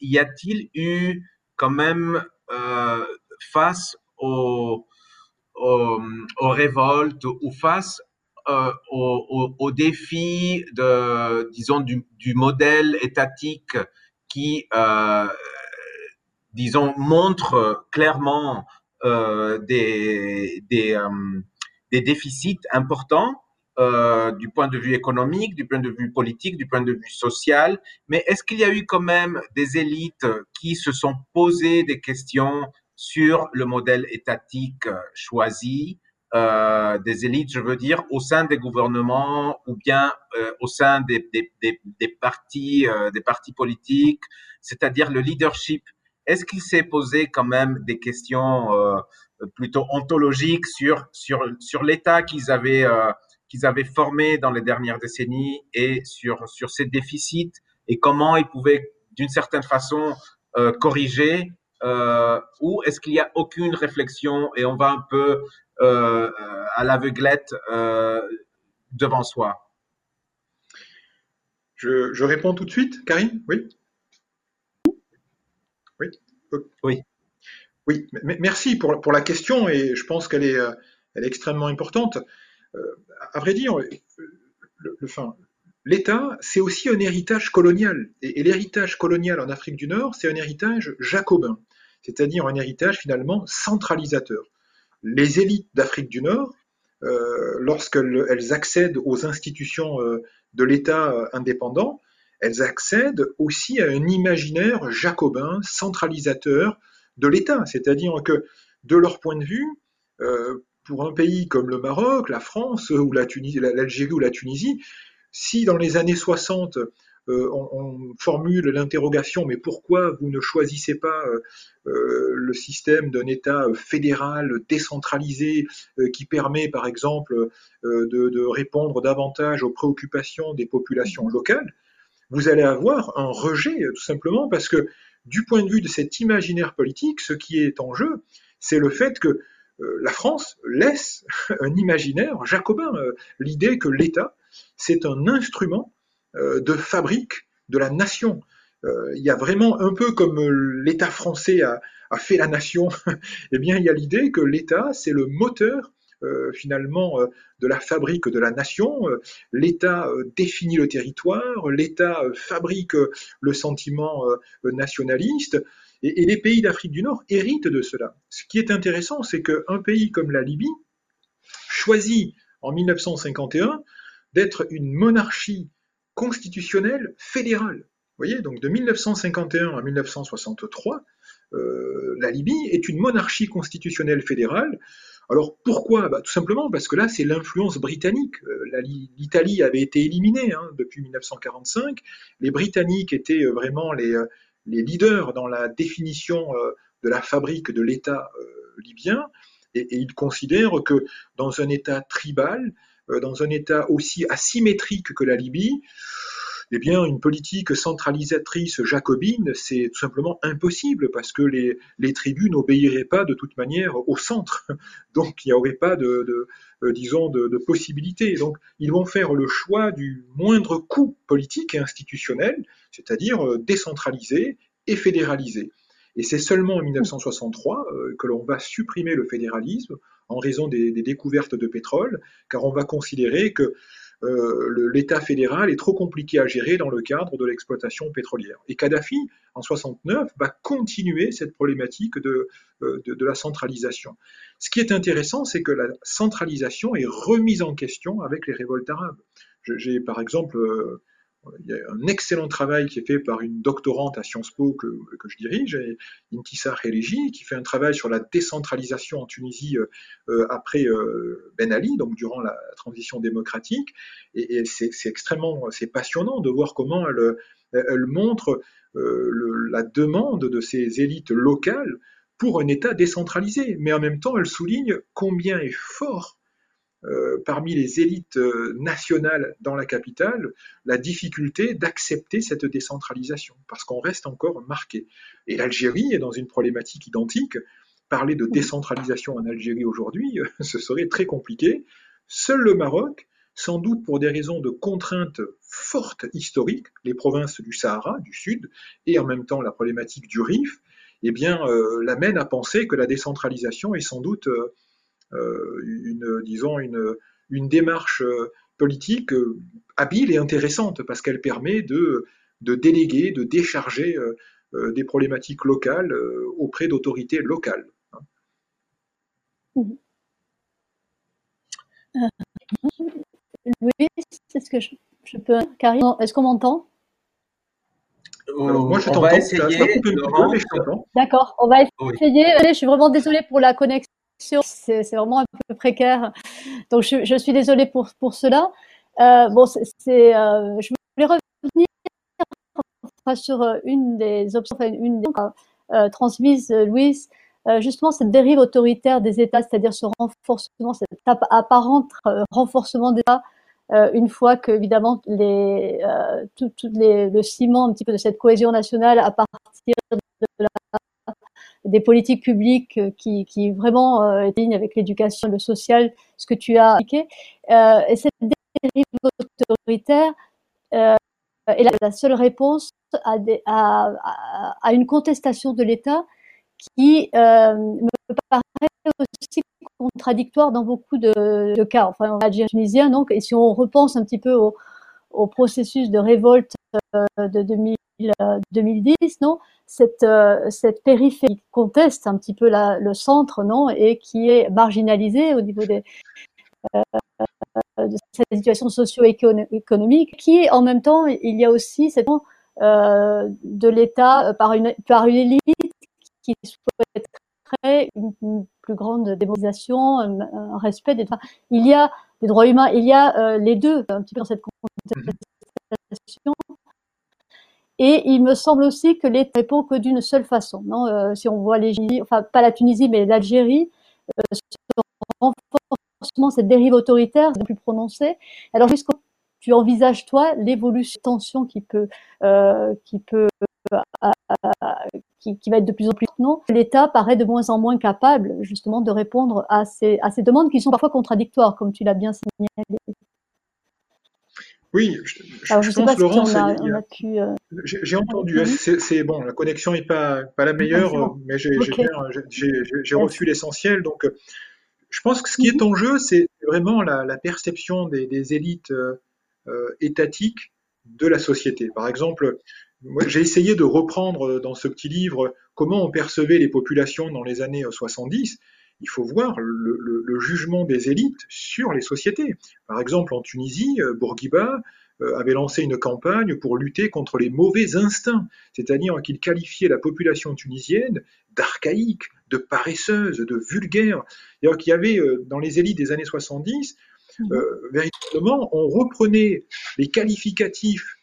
y a-t-il eu quand même face aux, aux, aux, révoltes ou face euh, au, au, défi de, disons, du, modèle étatique qui, euh, disons, montre clairement euh, euh, des, déficits importants euh, du point de vue économique, du point de vue politique, du point de vue social. Mais est-ce qu'il y a eu quand même des élites qui se sont posées des questions sur le modèle étatique choisi euh, des élites, je veux dire, au sein des gouvernements ou bien euh, au sein des, des, des, des partis, euh, des partis politiques, c'est-à-dire le leadership. Est-ce qu'il s'est posé quand même des questions euh, plutôt ontologiques sur sur sur l'État qu'ils avaient qu'ils avaient formé dans les dernières décennies et sur sur ces déficits et comment ils pouvaient d'une certaine façon corriger euh, ou est-ce qu'il n'y a aucune réflexion et on va un peu euh, à l'aveuglette euh, devant soi? Je, réponds tout de suite, Karine? Oui? Oui? Oui. Oui, merci pour, pour, la question et je pense qu'elle est, elle est extrêmement importante. à vrai dire, le, l'État, c'est aussi un héritage colonial. et l'héritage colonial en Afrique du Nord, c'est un héritage jacobin c'est-à-dire un héritage finalement centralisateur. Les élites d'Afrique du Nord, euh, lorsqu'elles accèdent aux institutions euh, de l'État euh, indépendant, elles accèdent aussi à un imaginaire jacobin, centralisateur de l'État. C'est-à-dire que, de leur point de vue, pour un pays comme le Maroc, la France, ou l'Algérie ou la Tunisie, si dans les années 60, euh, on, formule l'interrogation, mais pourquoi vous ne choisissez pas euh, euh, le système d'un État fédéral décentralisé qui permet, par exemple, de, répondre davantage aux préoccupations des populations locales? Vous allez avoir un rejet, tout simplement, parce que du point de vue de cet imaginaire politique, ce qui est en jeu, c'est le fait que la France laisse (laughs) un imaginaire jacobin, l'idée que l'État, c'est un instrument de fabrique de la nation. Euh, il y a vraiment un peu comme l'État français a, fait la nation, (laughs) eh bien il y a l'idée que l'État c'est le moteur euh, finalement de la fabrique de la nation. L'État définit le territoire, l'État fabrique le sentiment nationaliste, et, et les pays d'Afrique du Nord héritent de cela. Ce qui est intéressant, c'est qu'un pays comme la Libye choisit en 1951 d'être une monarchie constitutionnelle fédérale. Vous voyez, donc de 1951 à 1963, euh, la Libye est une monarchie constitutionnelle fédérale. Alors pourquoi? Bah, Tout simplement parce que là, c'est l'influence britannique. Euh, L'Italie avait été éliminée hein, depuis 1945. Les Britanniques étaient euh, vraiment les, leaders dans la définition de la fabrique de l'État libyen. Et, ils considèrent que dans un État tribal, dans un État aussi asymétrique que la Libye, eh bien, une politique centralisatrice jacobine, c'est tout simplement impossible parce que les, tribus n'obéiraient pas de toute manière au centre. (laughs) Donc, il n'y aurait pas de, de euh, disons, de possibilités. Donc, ils vont faire le choix du moindre coût politique et institutionnel, c'est-à-dire euh, décentraliser et fédéraliser. Et c'est seulement en 1963 que l'on va supprimer le fédéralisme en raison des, découvertes de pétrole, car on va considérer que euh, l'État fédéral est trop compliqué à gérer dans le cadre de l'exploitation pétrolière. Et Kadhafi, en 69, va continuer cette problématique de, euh, de, la centralisation. Ce qui est intéressant, c'est que la centralisation est remise en question avec les révoltes arabes. J'ai par exemple euh, il y a un excellent travail qui est fait par une doctorante à Sciences Po que, je dirige, Intissar Helegi, qui fait un travail sur la décentralisation en Tunisie euh, euh, après euh, Ben Ali, donc durant la, transition démocratique. Et, c'est extrêmement, c'est passionnant de voir comment elle montre la demande de ces élites locales pour un État décentralisé. Mais en même temps, elle souligne combien est fort euh, parmi les élites euh, nationales dans la capitale la difficulté d'accepter cette décentralisation, parce qu'on reste encore marqué. Et l'Algérie est dans une problématique identique. Parler de décentralisation en Algérie aujourd'hui, (laughs) ce serait très compliqué. Seul le Maroc, sans doute pour des raisons de contraintes fortes historiques, les provinces du Sahara, du Sud, et en même temps la problématique du Rif, eh bien, euh, l'amène à penser que la décentralisation est sans doute euh, une, disons, une, une démarche euh, politique euh, habile et intéressante parce qu'elle permet de, de déléguer, de décharger des problématiques locales auprès d'autorités locales. Oui, est-ce que je, peux. Karine, est-ce qu'on m'entend? Moi, je t'entends. D'accord, on va essayer. Je suis vraiment désolée pour la connexion c'est vraiment un peu précaire. Donc, je, suis désolée pour, pour cela. Euh, bon, c'est, euh, je voulais revenir sur euh, une des options, une des euh, transmises, Louise, justement cette dérive autoritaire des États, c'est-à-dire ce renforcement, cet apparent renforcement des États, une fois que évidemment les, tout, le ciment un petit peu de cette cohésion nationale à partir de la des politiques publiques euh, qui, vraiment euh, ligne avec l'éducation, le social, ce que tu as indiqué. Euh, et cette dérive autoritaire euh, est la, seule réponse à, une contestation de l'État qui me paraît aussi contradictoire dans beaucoup de, cas. Enfin, on va dire tunisien, donc, et si on repense un petit peu au, au processus de révolte de 2000, 2010, non? Cette, euh, cette périphérie conteste un petit peu la, le centre, non, et qui est marginalisée au niveau des, euh, de cette situation socio-économique, qui en même temps, il y a aussi cette euh, de l'État par une, par une élite qui souhaiterait une, une plus grande démonisation, un, un, respect des droits. Il y a des droits humains, il y a euh, les deux un petit peu dans cette contestation. Et il me semble aussi que l'État répond que d'une seule façon. Non euh, si on voit les, enfin pas la Tunisie, mais l'Algérie, euh, ce renforcement, cette dérive autoritaire, c'est plus prononcé. Alors, jusqu'où tu envisages toi l'évolution tension qui peut, euh, qui peut, euh, qui, va être de plus en plus non? L'État paraît de moins en moins capable justement de répondre à ces, à ces demandes qui sont parfois contradictoires, comme tu l'as bien signalé. Oui, je, je, pense, Laurence, euh, j'ai entendu. C'est bon, la connexion n'est pas, pas la meilleure, mais j'ai reçu l'essentiel. Donc, euh, je pense que ce qui est mhm. en jeu, c'est vraiment la, la perception des, des élites euh, étatiques de la société. Par exemple, j'ai essayé de reprendre dans ce petit livre comment on percevait les populations dans les années 70 il faut voir le, le, jugement des élites sur les sociétés. Par exemple, en Tunisie, euh, Bourguiba euh, avait lancé une campagne pour lutter contre les mauvais instincts, c'est-à-dire qu'il qualifiait la population tunisienne d'archaïque, de paresseuse, de vulgaire. cest qu'il y avait euh, dans les élites des années 70, mmh. véritablement, on reprenait les qualificatifs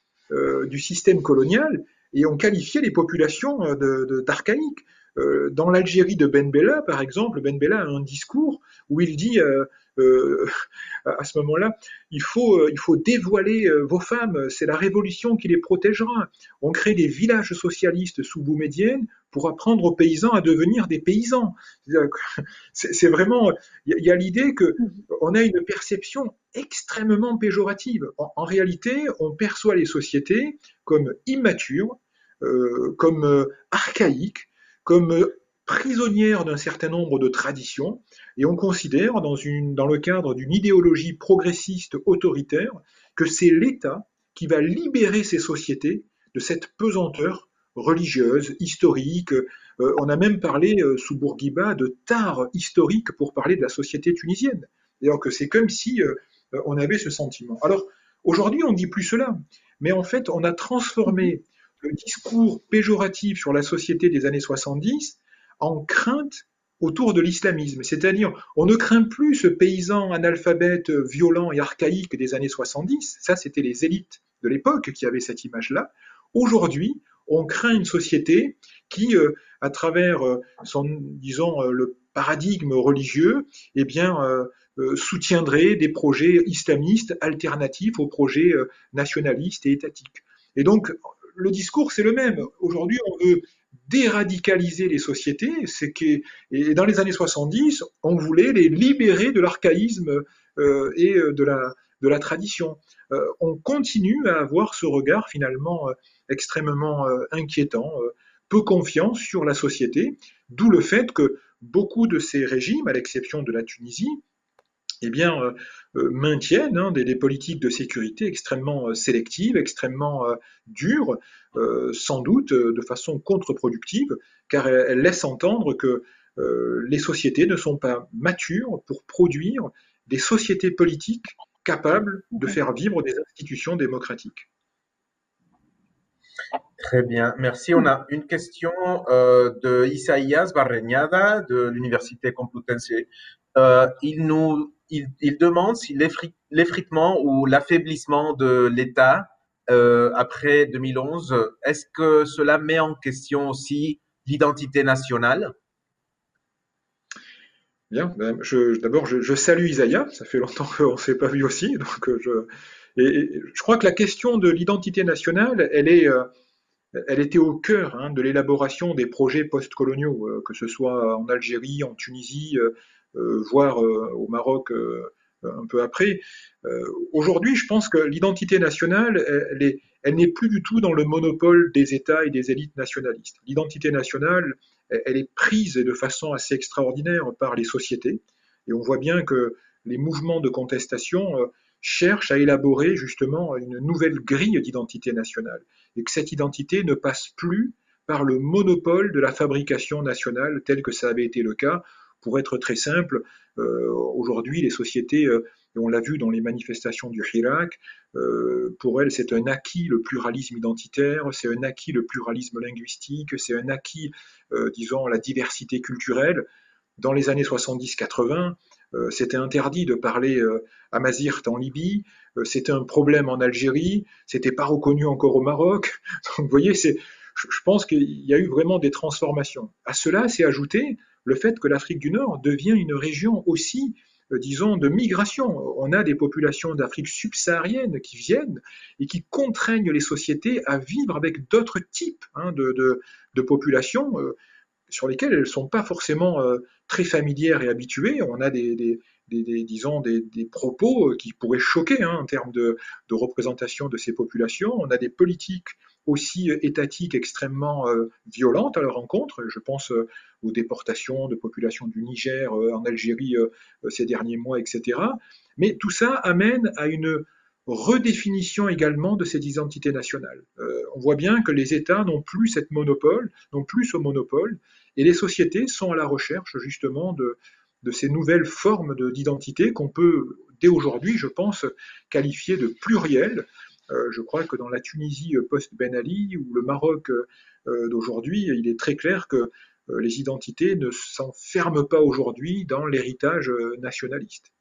du système colonial et on qualifiait les populations d'archaïques. Euh, dans l'Algérie de Ben Bella, par exemple, Ben Bella a un discours où il dit euh, euh, à ce moment-là, il faut, il faut dévoiler vos femmes, c'est la révolution qui les protégera. On crée des villages socialistes sous Boumedienne pour apprendre aux paysans à devenir des paysans. (laughs) C'est vraiment, il y a l'idée que on a une perception extrêmement péjorative. En, réalité, on perçoit les sociétés comme immatures, comme archaïques, comme euh, prisonnière d'un certain nombre de traditions, et on considère, dans, le cadre d'une idéologie progressiste autoritaire, que c'est l'État qui va libérer ces sociétés de cette pesanteur religieuse, historique. Euh, on a même parlé euh, sous Bourguiba de tard historique pour parler de la société tunisienne. D'ailleurs que c'est comme si on avait ce sentiment. Alors aujourd'hui, on ne dit plus cela. mais en fait, on a transformé le discours péjoratif sur la société des années 70 en crainte autour de l'islamisme. C'est-à-dire, on ne craint plus ce paysan analphabète violent et archaïque des années 70. Ça, c'était les élites de l'époque qui avaient cette image-là. Aujourd'hui, on craint une société qui, euh, à travers euh, son, disons, euh, le paradigme religieux, eh bien, soutiendrait des projets islamistes alternatifs aux projets nationalistes et étatiques. Et donc, le discours, c'est le même. Aujourd'hui, on veut déradicaliser les sociétés, c'est que et dans les années 70, on voulait les libérer de l'archaïsme euh, et euh, de la, tradition. Euh, on continue à avoir ce regard finalement extrêmement inquiétant, peu confiant sur la société, d'où le fait que beaucoup de ces régimes, à l'exception de la Tunisie, eh bien, euh, euh, maintiennent hein, des, politiques de sécurité extrêmement euh, sélectives, extrêmement dures, sans doute de façon contre-productive, car elles, laissent entendre que les sociétés ne sont pas matures pour produire des sociétés politiques capables de faire vivre des institutions démocratiques. Très bien, merci. On a une question de Isaías Barreñada de l'Université Complutense. Il nous il, demande si l'effritement ou l'affaiblissement de l'État euh, après 2011, est-ce que cela met en question aussi l'identité nationale? Bien, ben, d'abord je, salue Isaiah, ça fait longtemps qu'on ne s'est pas vu aussi, donc euh, je, et, je crois que la question de l'identité nationale, elle est, euh, elle était au cœur hein, de l'élaboration des projets postcoloniaux, que ce soit en Algérie, en Tunisie, euh, voire euh, au Maroc euh, un peu après. Aujourd'hui, je pense que l'identité nationale, elle, n'est plus du tout dans le monopole des États et des élites nationalistes. L'identité nationale, elle, est prise de façon assez extraordinaire par les sociétés. Et on voit bien que les mouvements de contestation cherchent à élaborer justement une nouvelle grille d'identité nationale. Et que cette identité ne passe plus par le monopole de la fabrication nationale tel que ça avait été le cas pour être très simple, euh, aujourd'hui, les sociétés, euh, on l'a vu dans les manifestations du Hirak, euh, pour elles, c'est un acquis le pluralisme identitaire, c'est un acquis le pluralisme linguistique, c'est un acquis, disons, la diversité culturelle. Dans les années 70-80, c'était interdit de parler à Mazirt en Libye, c'était un problème en Algérie, c'était pas reconnu encore au Maroc. (laughs) Donc, vous voyez, c'est, je pense qu'il y a eu vraiment des transformations. À cela s'est ajouté le fait que l'Afrique du Nord devient une région aussi, euh, disons, de migration. On a des populations d'Afrique subsaharienne qui viennent et qui contraignent les sociétés à vivre avec d'autres types hein, de, populations euh, sur lesquelles elles ne sont pas forcément euh, très familières et habituées. On a des, disons, des, propos qui pourraient choquer hein, en termes de, de, représentation de ces populations. On a des politiques aussi étatiques extrêmement violentes à leur rencontre. Je pense aux déportations de populations du Niger euh, en Algérie euh, euh, ces derniers mois, etc. Mais tout ça amène à une redéfinition également de ces identités nationales. on voit bien que les États n'ont plus cette monopole, n'ont plus ce monopole, et les sociétés sont à la recherche justement de, de ces nouvelles formes d'identité qu'on peut, dès aujourd'hui, je pense, qualifier de plurielles. Je crois que dans la Tunisie post-Ben Ali ou le Maroc d'aujourd'hui, il est très clair que euh, les identités ne s'enferment pas aujourd'hui dans l'héritage euh, nationaliste.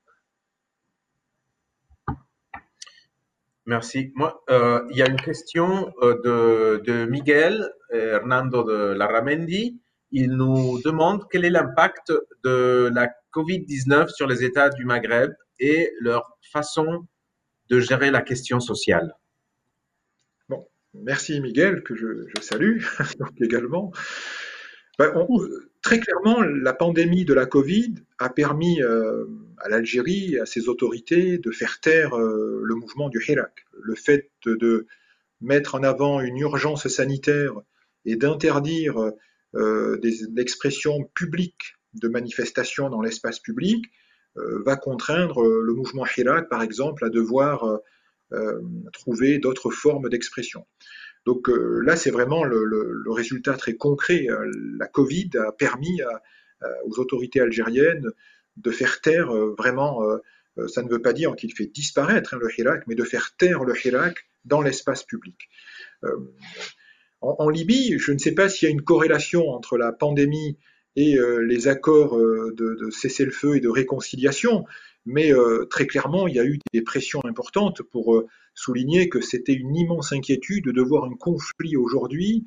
Merci. Moi, euh, il y a une question de, Miguel Hernando de Larramendi. Il nous demande quel est l'impact de la COVID-19 sur les États du Maghreb et leur façon de gérer la question sociale. Merci Miguel, que je, salue (laughs) également. Ben, très clairement, la pandémie de la Covid a permis euh, à l'Algérie à ses autorités de faire taire euh, le mouvement du Hirak. Le fait de, mettre en avant une urgence sanitaire et d'interdire euh, l'expression publique de manifestations dans l'espace public va contraindre le mouvement Hirak, par exemple, à devoir trouver d'autres formes d'expression. Donc euh, là, c'est vraiment le, résultat très concret. Euh, la Covid a permis aux autorités algériennes de faire taire euh, vraiment, ça ne veut pas dire qu'il fait disparaître hein, le Hirak, mais de faire taire le Hirak dans l'espace public. En, Libye, je ne sais pas s'il y a une corrélation entre la pandémie et les accords de, de cessez-le-feu et de réconciliation, mais très clairement, il y a eu des pressions importantes pour souligner que c'était une immense inquiétude de voir un conflit aujourd'hui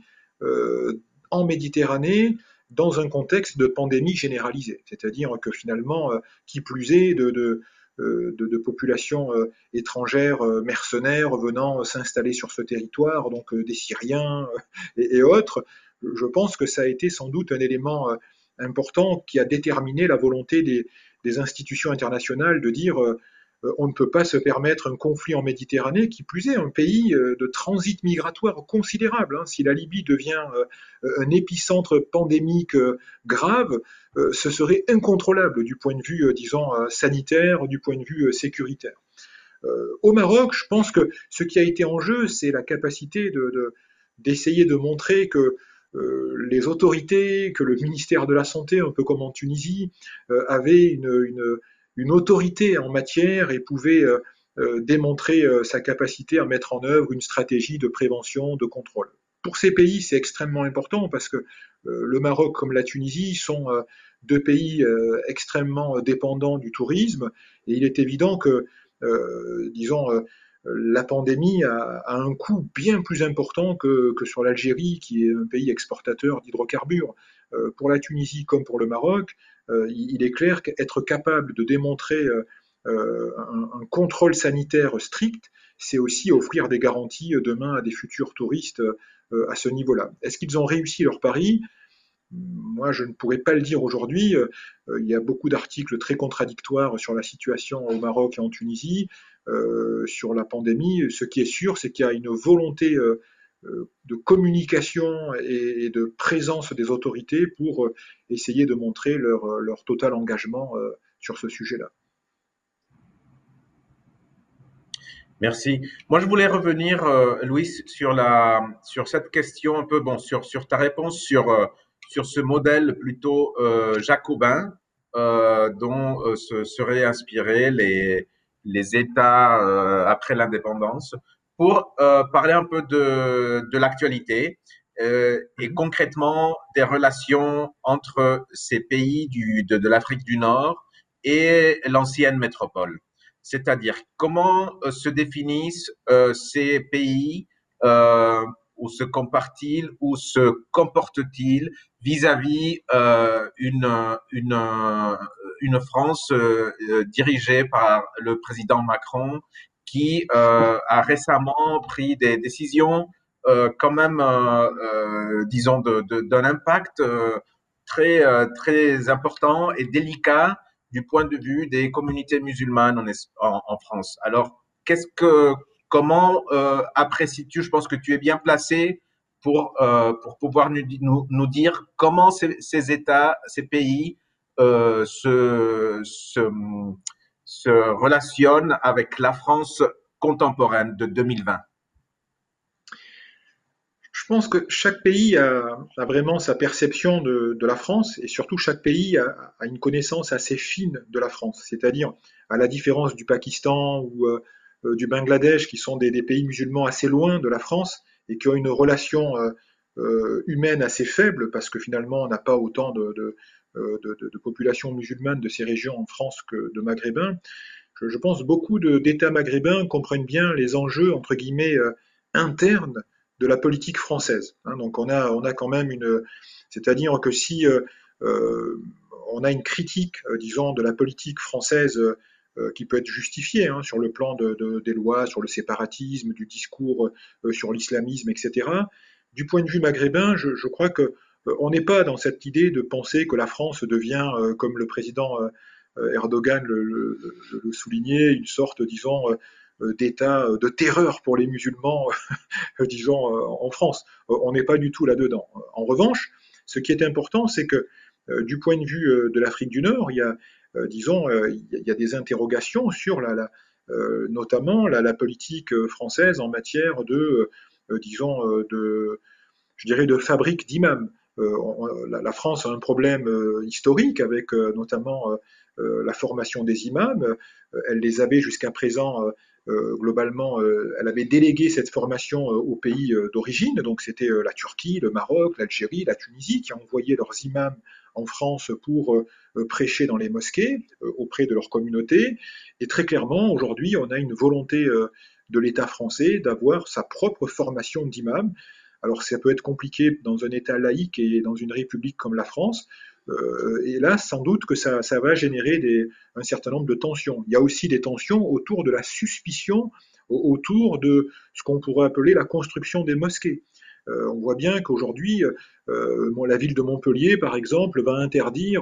en Méditerranée dans un contexte de pandémie généralisée. C'est-à-dire que finalement, euh, qui plus est, de, euh, populations euh, étrangères, mercenaires venant s'installer sur ce territoire, donc des Syriens et, autres, je pense que ça a été sans doute un élément important qui a déterminé la volonté des, institutions internationales de dire euh, on ne peut pas se permettre un conflit en Méditerranée, qui plus est un pays euh, de transit migratoire considérable. Hein. Si la Libye devient euh, un épicentre pandémique grave, ce serait incontrôlable du point de vue, disons, sanitaire, du point de vue sécuritaire. Au Maroc, je pense que ce qui a été en jeu, c'est la capacité d'essayer de, montrer que les autorités, que le ministère de la Santé, un peu comme en Tunisie, avaient une, une autorité en matière et pouvait euh, euh, démontrer euh, sa capacité à mettre en œuvre une stratégie de prévention, de contrôle. Pour ces pays, c'est extrêmement important parce que le Maroc comme la Tunisie sont deux pays extrêmement dépendants du tourisme et il est évident que, disons, la pandémie a, un coût bien plus important que, sur l'Algérie, qui est un pays exportateur d'hydrocarbures. pour la Tunisie comme pour le Maroc, euh, il est clair qu'être capable de démontrer euh, euh, un, contrôle sanitaire strict, c'est aussi offrir des garanties demain à des futurs touristes à ce niveau-là. Est-ce qu'ils ont réussi leur pari? Moi, je ne pourrais pas le dire aujourd'hui. il y a beaucoup d'articles très contradictoires sur la situation au Maroc et en Tunisie, sur la pandémie. Ce qui est sûr, c'est qu'il y a une volonté euh, de communication et, de présence des autorités pour euh, essayer de montrer leur, euh, total engagement sur ce sujet-là. Merci. Moi, je voulais revenir, Louis, sur cette question un peu, bon, sur, sur ta réponse sur, sur ce modèle plutôt jacobin dont se seraient inspirés les, les États après l'indépendance pour euh, parler un peu de, de l'actualité euh, et mhm. concrètement des relations entre ces pays du, de, de l'Afrique du Nord et l'ancienne métropole. C'est-à-dire comment euh, se définissent euh, ces pays, euh, où se comparent-ils, où se comportent-ils vis-à-vis une, une, une France dirigée par le président Macron qui euh, a récemment pris des décisions euh, quand même, euh, disons, d'un impact très, très important et délicat du point de vue des communautés musulmanes en, France. Alors, qu'est-ce que, comment apprécies-tu Je pense que tu es bien placé pour, pour pouvoir nous, dire comment ces, États, ces pays se, se, se relationne avec la France contemporaine de 2020 Je pense que chaque pays a, vraiment sa perception de, la France et surtout chaque pays a, une connaissance assez fine de la France. C'est-à-dire, à la différence du Pakistan ou euh, euh, du Bangladesh, qui sont des, pays musulmans assez loin de la France et qui ont une relation euh, humaine assez faible parce que finalement on n'a pas autant de, euh, de, de, de, populations musulmanes de ces régions en France que de maghrébins. Je, je pense beaucoup d'États maghrébins comprennent bien les enjeux, entre guillemets, euh, internes de la politique française. Hein. donc on a, on a quand même une... C'est-à-dire que si euh, euh on a une critique, disons, de la politique française euh, qui peut être justifiée hein, sur le plan de, de, des lois, sur le séparatisme, du discours sur l'islamisme, etc., du point de vue maghrébin, je, crois que euh, on n'est pas dans cette idée de penser que la France devient, euh, comme le président euh, Erdogan le, soulignait, une sorte, disons, d'état de terreur pour les musulmans, (laughs) disons, en France. On n'est pas du tout là-dedans. En revanche, ce qui est important, c'est que du point de vue de l'Afrique du Nord, il y a, disons, il y a des interrogations sur la, notamment la, politique française en matière de, disons, de, je dirais, de fabrique d'imams. la, France a un problème historique avec notamment la formation des imams. elle les avait jusqu'à présent euh, globalement, euh, elle avait délégué cette formation euh, aux pays d'origine, donc c'était la Turquie, le Maroc, l'Algérie, la Tunisie, qui envoyaient leurs imams en France pour prêcher dans les mosquées auprès de leur communauté. Et très clairement, aujourd'hui, on a une volonté de l'État français d'avoir sa propre formation d'imam. Alors ça peut être compliqué dans un État laïque et dans une république comme la France, euh, et là, sans doute que ça, va générer un certain nombre de tensions. Il y a aussi des tensions autour de la suspicion, autour de ce qu'on pourrait appeler la construction des mosquées. Euh, on voit bien qu'aujourd'hui, euh, la ville de Montpellier, par exemple, va interdire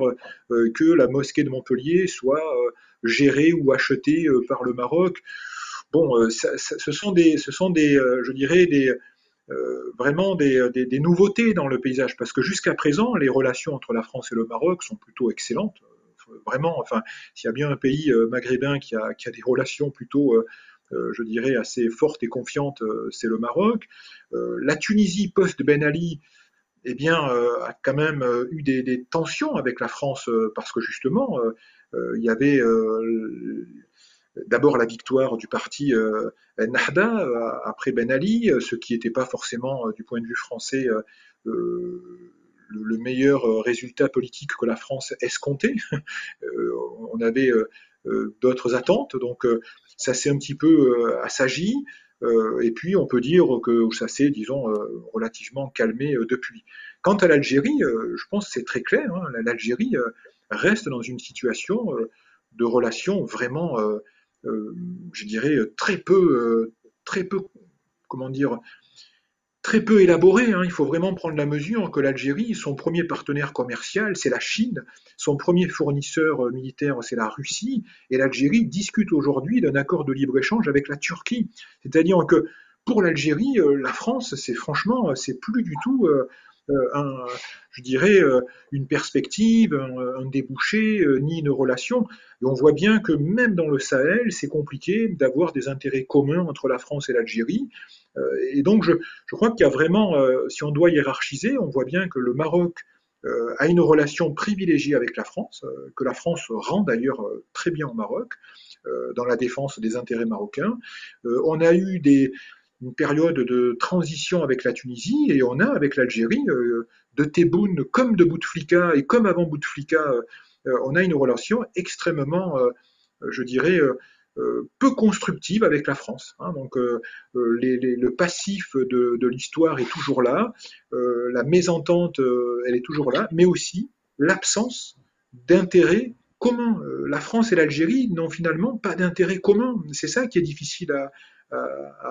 que la mosquée de Montpellier soit gérée ou achetée par le Maroc. Bon, ce sont des, ce sont des je dirais, des, euh, vraiment des, nouveautés dans le paysage, parce que jusqu'à présent, les relations entre la France et le Maroc sont plutôt excellentes. Euh, vraiment, enfin, s'il y a bien un pays euh, maghrébin qui a, des relations plutôt, je dirais, assez fortes et confiantes, c'est le Maroc. la Tunisie post-Ben Ali, eh bien, a quand même eu des, tensions avec la France, parce que justement, il y avait d'abord la victoire du parti euh, Nahda euh, après Ben Ali, euh, ce qui n'était pas forcément du point de vue français le, meilleur résultat politique que la France escomptait. (laughs) on avait d'autres attentes, donc ça s'est un petit peu assagi. et puis on peut dire que ça s'est, disons, relativement calmé depuis. Quant à l'Algérie, je pense que c'est très clair. Hein, L'Algérie reste dans une situation de relations vraiment euh, je dirais, très peu, euh, très peu, comment dire, très peu élaboré. Hein. Il faut vraiment prendre la mesure que l'Algérie, son premier partenaire commercial, c'est la Chine, son premier fournisseur euh, militaire, c'est la Russie, et l'Algérie discute aujourd'hui d'un accord de libre-échange avec la Turquie. C'est-à-dire que pour l'Algérie, la France, c'est franchement, c'est plus du tout un, je dirais, une perspective, un, débouché, ni une relation. Et on voit bien que même dans le Sahel, c'est compliqué d'avoir des intérêts communs entre la France et l'Algérie. Euh, et donc, je, crois qu'il y a vraiment, euh, si on doit hiérarchiser, on voit bien que le Maroc euh, a une relation privilégiée avec la France, que la France rend d'ailleurs très bien au Maroc, dans la défense des intérêts marocains. on a eu des, une période de transition avec la Tunisie et on a avec l'Algérie, de Tebboune comme de Bouteflika et comme avant Bouteflika, euh, on a une relation extrêmement, euh, je dirais, euh, peu constructive avec la France. Hein. donc le passif de, l'histoire est toujours là, la mésentente, elle est toujours là, mais aussi l'absence d'intérêt commun. la France et l'Algérie n'ont finalement pas d'intérêt commun. C'est ça qui est difficile à,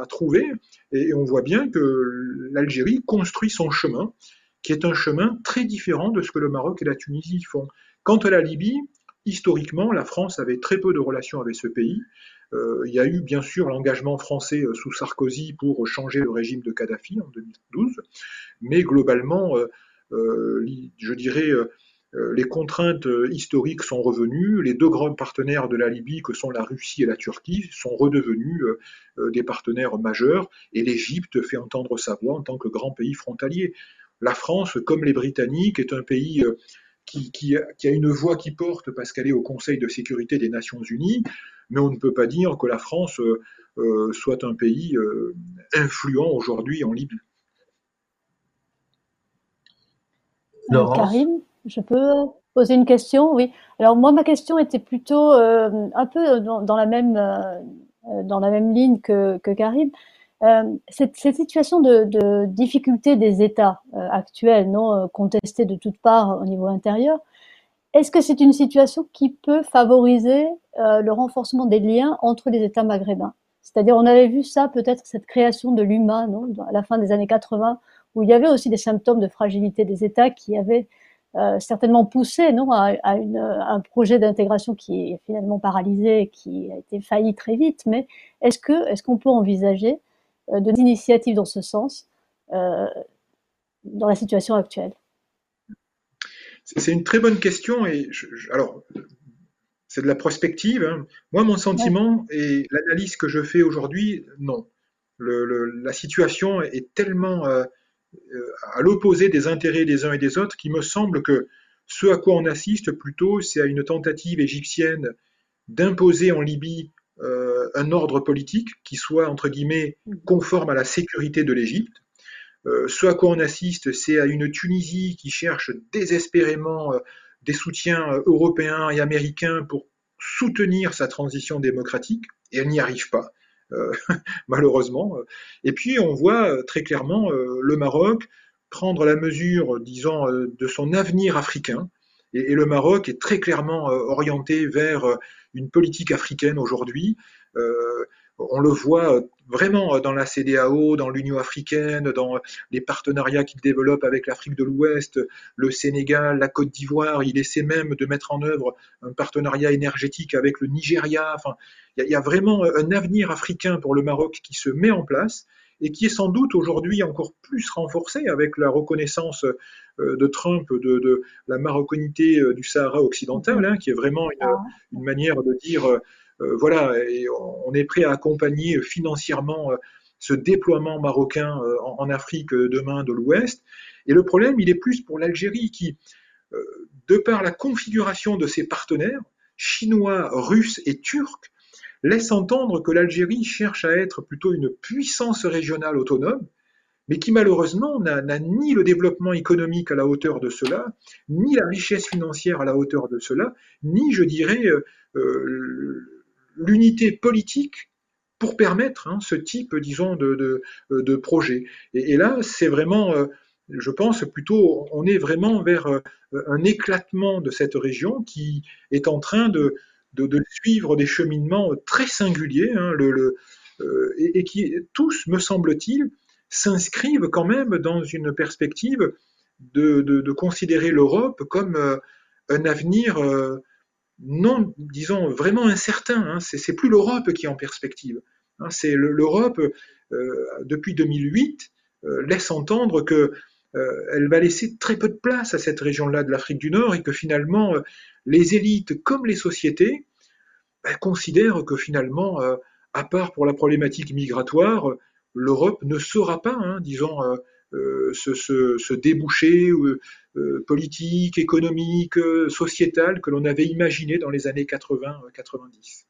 trouver. et, on voit bien que l'Algérie construit son chemin, qui est un chemin très différent de ce que le Maroc et la Tunisie font. Quant à la Libye, historiquement, la France avait très peu de relations avec ce pays. Euh, il y a eu bien sûr l'engagement français euh, sous Sarkozy pour changer le régime de Kadhafi en 2012, mais globalement, euh, je dirais, les contraintes historiques sont revenues. Les deux grands partenaires de la Libye, que sont la Russie et la Turquie, sont redevenus des partenaires majeurs, et l'Égypte fait entendre sa voix en tant que grand pays frontalier. La France, comme les Britanniques, est un pays qui, a, une voix qui porte parce qu'elle est au Conseil de sécurité des Nations Unies, mais on ne peut pas dire que la France euh, euh, soit un pays euh, influent aujourd'hui en Libye. Karim, je peux poser une question Oui. Alors moi, ma question était plutôt un peu dans, la même, dans la même ligne que, que Karim. Euh, cette, situation de, difficulté des États euh, actuels, non euh, contestée de toutes parts au niveau intérieur, est-ce que c'est une situation qui peut favoriser le renforcement des liens entre les États maghrébins? C'est-à-dire, on avait vu ça peut-être cette création de l'UMA, non, à la fin des années 80, où il y avait aussi des symptômes de fragilité des États qui avaient certainement poussé non, à, à, une, un projet d'intégration qui est finalement paralysé, qui a été failli très vite. Mais est-ce que est-ce qu'on peut envisager euh, de initiatives dans ce sens euh, dans la situation actuelle? C'est une très bonne question et alors c'est de la prospective. Hein. Moi, mon sentiment et l'analyse que je fais aujourd'hui, non. la situation est tellement, euh, à l'opposé des intérêts des uns et des autres, qui me semble que ce à quoi on assiste plutôt, c'est à une tentative égyptienne d'imposer en Libye euh, un ordre politique qui soit, entre guillemets, conforme à la sécurité de l'Égypte. Euh, ce à quoi on assiste, c'est à une Tunisie qui cherche désespérément euh, des soutiens européens et américains pour soutenir sa transition démocratique, et elle n'y arrive pas, (laughs) malheureusement. Et puis on voit très clairement le Maroc prendre la mesure, disons, de son avenir africain, et, le Maroc est très clairement orienté vers une politique africaine aujourd'hui. Euh, on le voit vraiment dans la CDAO, dans l'Union africaine, dans les partenariats qu'il développe avec l'Afrique de l'Ouest, le Sénégal, la Côte d'Ivoire. Il essaie même de mettre en œuvre un partenariat énergétique avec le Nigeria. Enfin, il y, a vraiment un avenir africain pour le Maroc qui se met en place et qui est sans doute aujourd'hui encore plus renforcé avec la reconnaissance euh, de Trump de, la marocanité euh, du Sahara occidental, hein, qui est vraiment une, ah. manière de dire, euh, voilà, on est prêt à accompagner financièrement ce déploiement marocain en, Afrique demain de l'Ouest. Et le problème, il est plus pour l'Algérie qui, de par la configuration de ses partenaires, chinois, russes et turcs, laisse entendre que l'Algérie cherche à être plutôt une puissance régionale autonome, mais qui malheureusement n'a ni le développement économique à la hauteur de cela, ni la richesse financière à la hauteur de cela, ni, je dirais, euh, euh, l'unité politique pour permettre hein, ce type, disons, de, de, projet. Et, là, c'est vraiment, euh, je pense, plutôt, on est vraiment vers un éclatement de cette région qui est en train de, de, suivre des cheminements très singuliers, hein, et, et, qui tous, me semble-t-il, s'inscrivent quand même dans une perspective de, considérer l'Europe comme euh, un avenir euh, non, disons, vraiment incertain. Hein. C'est plus l'Europe qui est en perspective. Hein. C'est l'Europe, euh, depuis 2008, laisse entendre que elle va laisser très peu de place à cette région-là de l'Afrique du Nord et que finalement, les élites comme les sociétés ben, considèrent que finalement, à part pour la problématique migratoire, l'Europe ne sera pas, hein, disons, euh, euh, ce, débouché euh, politique, économique, sociétal que l'on avait imaginé dans les années 80-90.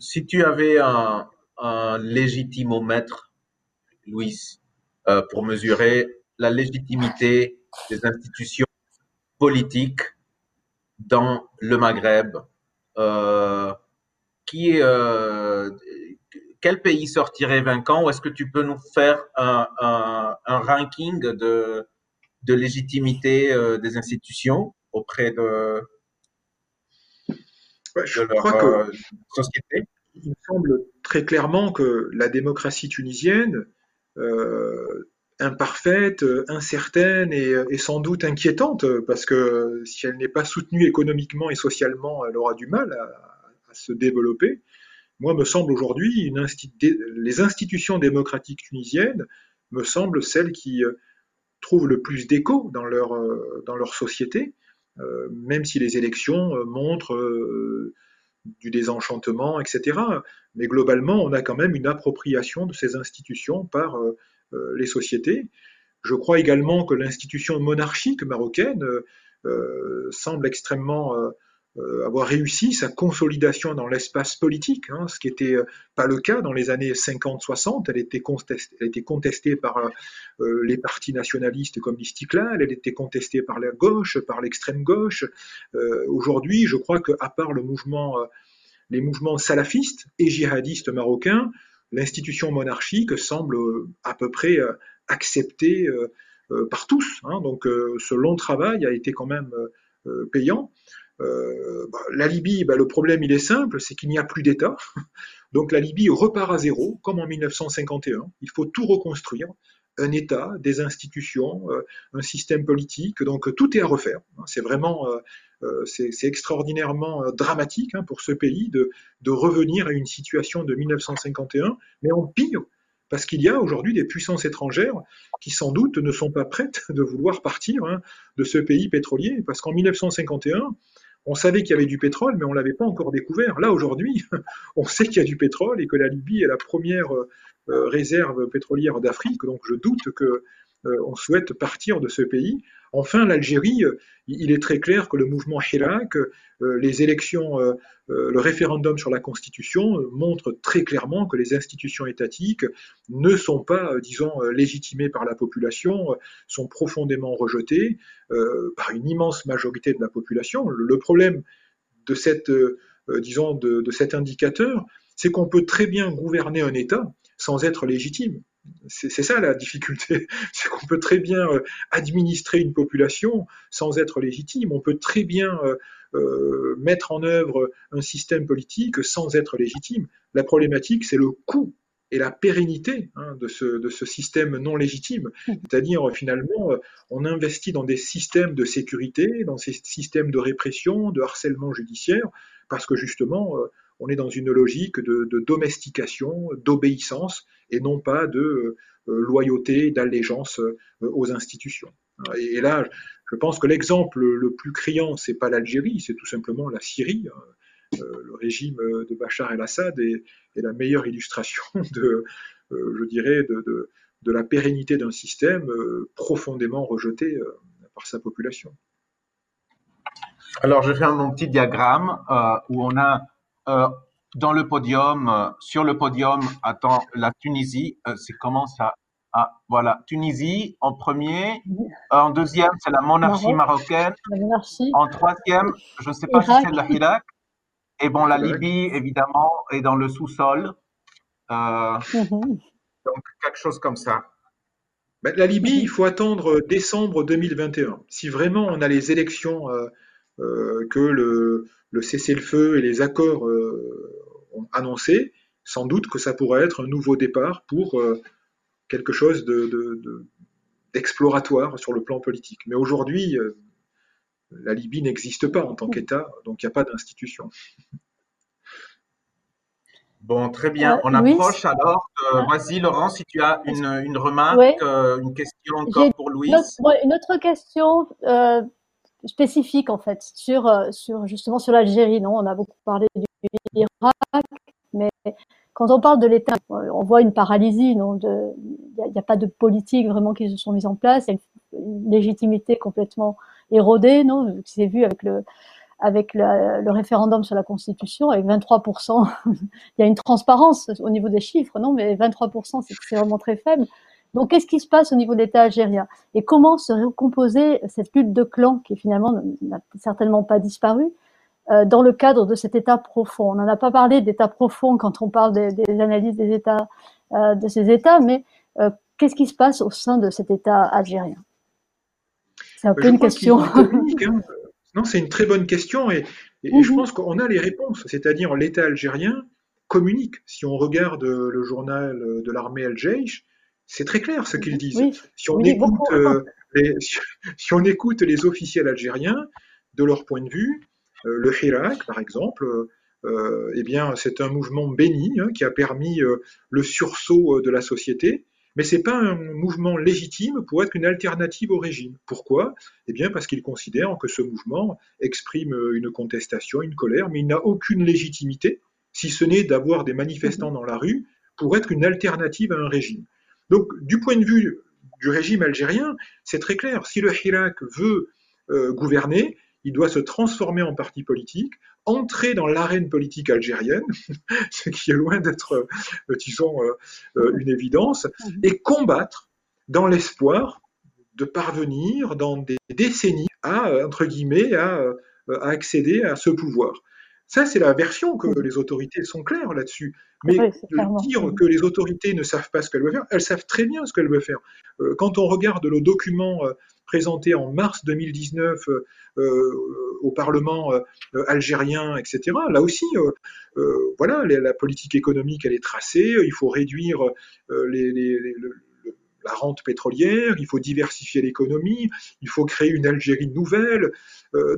si tu avais un, légitimomètre, Louis, pour mesurer la légitimité des institutions politiques dans le Maghreb, euh, qui, euh, quel pays sortirait vainquant ou est-ce que tu peux nous faire un, ranking de, de légitimité euh, des institutions auprès de, je crois que, société? Il me semble très clairement que la démocratie tunisienne imparfaite, incertaine et, sans doute inquiétante, parce que si elle n'est pas soutenue économiquement et socialement, elle aura du mal à, se développer. Moi, me semble aujourd'hui, les institutions démocratiques tunisiennes me semblent celles qui euh, trouvent le plus d'écho dans leur, euh, dans leur société, euh, même si les élections montrent du désenchantement, etc. Mais globalement, on a quand même une appropriation de ces institutions par les sociétés. Je crois également que l'institution monarchique marocaine semble extrêmement avoir réussi sa consolidation dans l'espace politique, hein, ce qui n'était pas le cas dans les années 50-60. Elle, était contestée, elle était contestée par les partis nationalistes comme l'Istiklal, elle était contestée par la gauche, par l'extrême gauche. Aujourd'hui, je crois qu'à part le mouvement, les mouvements salafistes et djihadistes marocains, l'institution monarchique semble euh, à peu près euh, acceptée euh, par tous. Hein. donc ce long travail a été quand même payant. Bah, la Libye, bah, le problème il est simple, c'est qu'il n'y a plus d'État. (laughs) Donc la Libye repart à zéro, comme en 1951. Il faut tout reconstruire un État, des institutions, un système politique. Donc tout est à refaire. C'est vraiment euh, c'est extraordinairement euh, dramatique hein, pour ce pays de, revenir à une situation de 1951, mais en pire, parce qu'il y a aujourd'hui des puissances étrangères qui sans doute ne sont pas prêtes de vouloir partir hein, de ce pays pétrolier, parce qu'en 1951, on savait qu'il y avait du pétrole, mais on ne l'avait pas encore découvert. Là, aujourd'hui, (laughs) on sait qu'il y a du pétrole et que la Libye est la première euh, réserve pétrolière d'Afrique. Donc, je doute que euh, on souhaite partir de ce pays. Enfin, l'Algérie, euh, il est très clair que le mouvement Hirak, euh, les élections, le référendum sur la Constitution montre très clairement que les institutions étatiques ne sont pas, disons, légitimées par la population, sont profondément rejetées par une immense majorité de la population. Le problème de de cet indicateur, c'est qu'on peut très bien gouverner un État sans être légitime. C'est ça la difficulté, (laughs) c'est qu'on peut très bien euh, administrer une population sans être légitime, on peut très bien euh, euh, mettre en œuvre un système politique sans être légitime. La problématique, c'est le coût et la pérennité hein, de, ce, de, ce, système non légitime. C'est-à-dire, finalement, on investit dans des systèmes de sécurité, dans ces systèmes de répression, de harcèlement judiciaire, parce que justement, on est dans une logique de, domestication, d'obéissance, et non pas de euh, loyauté, d'allégeance euh, aux institutions. Et, là, je pense que l'exemple le plus criant, c'est pas l'Algérie, c'est tout simplement la Syrie. Euh, le régime de Bachar el-Assad est, la meilleure illustration (laughs) de, je dirais, de, la pérennité d'un système profondément rejeté par sa population. Alors, je fais mon petit diagramme où on a dans le podium, euh, sur le podium, attends, la Tunisie, euh, c'est comment ça? Ah, voilà, Tunisie en premier. en deuxième, c'est la monarchie marocaine. En troisième, je ne sais pas si c'est le Irak. Et bon, la Libye, évidemment, est dans le sous-sol. Mhm. Donc, quelque chose comme ça. Ben, la Libye, il faut attendre décembre 2021. Si vraiment on a les élections que le, le cessez-le-feu et les accords euh, ont annoncé, sans doute que ça pourrait être un nouveau départ pour euh, quelque chose d'exploratoire sur le plan politique. Mais aujourd'hui, euh, la Libye n'existe pas en tant qu'État, donc il n'y a pas d'institution. Bon, très bien. On approche alors. Vas-y, Laurent, si tu as une, remarque, une question encore pour Louise. Une autre, question spécifique en fait sur, euh, sur justement sur l'Algérie. Non, on a beaucoup parlé du Irak, mais quand on parle de l'État, on voit une paralysie. Non, il n'y a, pas de politique vraiment qui se sont mises en place. Il y a une, légitimité complètement érodée. Non, c'est vu avec le avec le, référendum sur la Constitution, avec 23%, (laughs) il y a une transparence au niveau des chiffres, non, mais 23%, c'est vraiment très faible. Donc, qu'est-ce qui se passe au niveau de l'État algérien? Et comment se recomposer cette lutte de clans qui finalement n'a certainement pas disparu euh, dans le cadre de cet État profond? On n'en a pas parlé d'État profond quand on parle des, analyses des États, euh, de ces États, mais euh, qu'est-ce qui se passe au sein de cet État algérien? C'est un peu une question. Hein. Non, c'est une très bonne question et, je mhm. pense qu'on a les réponses. C'est-à-dire l'État algérien communique. Si on regarde le journal de l'armée al c'est très clair ce qu'ils disent. Si, on écoute, euh, les, (laughs) si, on écoute les officiels algériens, de leur point de vue, euh, le Hirak, par exemple, euh, eh bien, c'est un mouvement béni hein, qui a permis le sursaut de la société, mais ce n'est pas un mouvement légitime pour être une alternative au régime. Pourquoi? Eh bien, parce qu'ils considèrent que ce mouvement exprime une contestation, une colère, mais il n'a aucune légitimité, si ce n'est d'avoir des manifestants dans la rue pour être une alternative à un régime. Donc, du point de vue du régime algérien, c'est très clair. Si le Hirak veut euh, gouverner, il doit se transformer en parti politique, entrer dans l'arène politique algérienne, (laughs) ce qui est loin d'être, euh, disons, euh, une évidence, mhm. et combattre dans l'espoir de parvenir dans des décennies à, entre guillemets, à accéder à ce pouvoir. Ça, c'est la version que les autorités sont claires là-dessus. Mais dire que les autorités ne savent pas ce qu'elles veulent faire, elles savent très bien ce qu'elles veulent faire. Euh, quand on regarde le document euh, présenté en mars 2019 euh, au Parlement algérien, etc., là aussi, voilà, la politique économique, elle est tracée. Il faut réduire la rente pétrolière, il faut diversifier l'économie, il faut créer une Algérie nouvelle.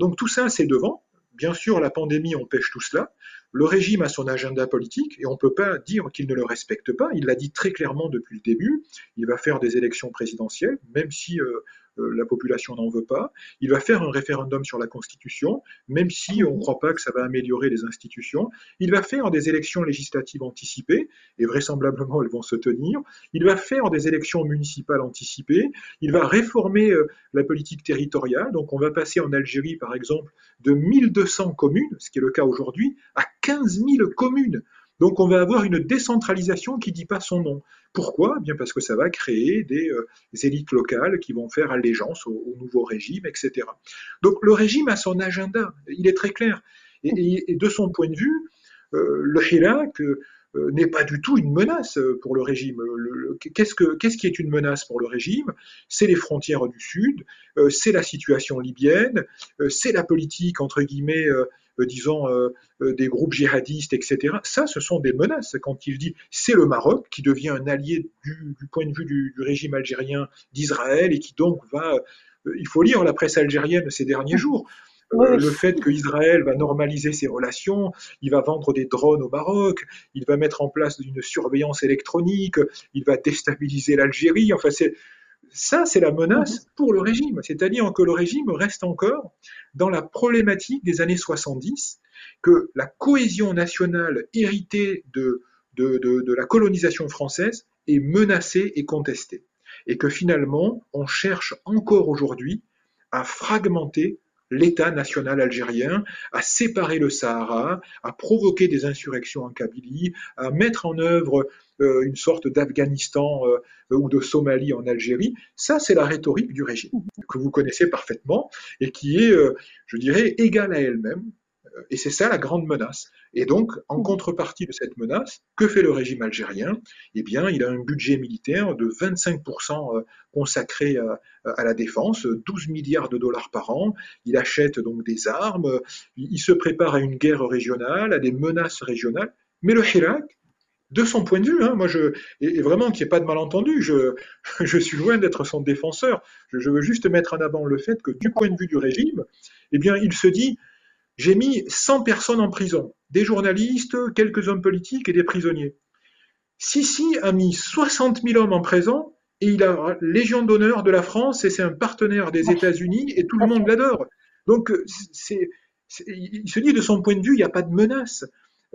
donc tout ça, c'est devant. Bien sûr, la pandémie empêche tout cela. Le régime a son agenda politique et on ne peut pas dire qu'il ne le respecte pas. Il l'a dit très clairement depuis le début. Il va faire des élections présidentielles, même si euh, la population n'en veut pas. Il va faire un référendum sur la Constitution, même si on ne croit pas que ça va améliorer les institutions. Il va faire des élections législatives anticipées, et vraisemblablement elles vont se tenir. Il va faire des élections municipales anticipées. Il va réformer euh, la politique territoriale. Donc on va passer en Algérie, par exemple, de 1200 communes, ce qui est le cas aujourd'hui, à 15 000 communes. Donc on va avoir une décentralisation qui ne dit pas son nom. Pourquoi? Eh Bien parce que ça va créer des, euh, élites locales qui vont faire allégeance au, nouveau régime, etc. Donc le régime a son agenda, il est très clair. Et, de son point de vue, euh, le Hirak euh, n'est pas du tout une menace pour le régime. Qu'est-ce, qui est une menace pour le régime? C'est les frontières du Sud, c'est la situation libyenne, c'est la politique, entre guillemets, disons, euh, euh, des groupes djihadistes, etc. Ça, ce sont des menaces. Quand il dit c'est le Maroc qui devient un allié du, point de vue du, régime algérien d'Israël et qui donc va. il faut lire la presse algérienne ces derniers jours. le fait qu'Israël va normaliser ses relations, il va vendre des drones au Maroc, il va mettre en place une surveillance électronique, il va déstabiliser l'Algérie. Enfin, c'est ça, c'est la menace pour le régime. C'est-à-dire que le régime reste encore dans la problématique des années 70, que la cohésion nationale héritée de, de, la colonisation française est menacée et contestée. Et que finalement, on cherche encore aujourd'hui à fragmenter l'État national algérien, à séparer le Sahara, à provoquer des insurrections en Kabylie, à mettre en œuvre euh, une sorte d'Afghanistan euh, ou de Somalie en Algérie. Ça, c'est la rhétorique du régime, que vous connaissez parfaitement et qui est, euh, je dirais, égale à elle-même. Et c'est ça la grande menace. Et donc, en contrepartie de cette menace, que fait le régime algérien? Eh bien, il a un budget militaire de 25% consacré à, la défense, 12 milliards de dollars par an. Il achète donc des armes, il se prépare à une guerre régionale, à des menaces régionales. Mais le Hirak, de son point de vue, hein, moi je, et, vraiment qu'il n'y ait pas de malentendu, je, (laughs) je suis loin d'être son défenseur. Je, veux juste mettre en avant le fait que du point de vue du régime, eh bien, il se dit, j'ai mis 100 personnes en prison, des journalistes, quelques hommes politiques et des prisonniers. Sisi a mis 60 000 hommes en prison et il a Légion d'honneur de la France et c'est un partenaire des États-Unis et tout le monde l'adore. Donc, c'est, il se dit de son point de vue, il n'y a pas de menace.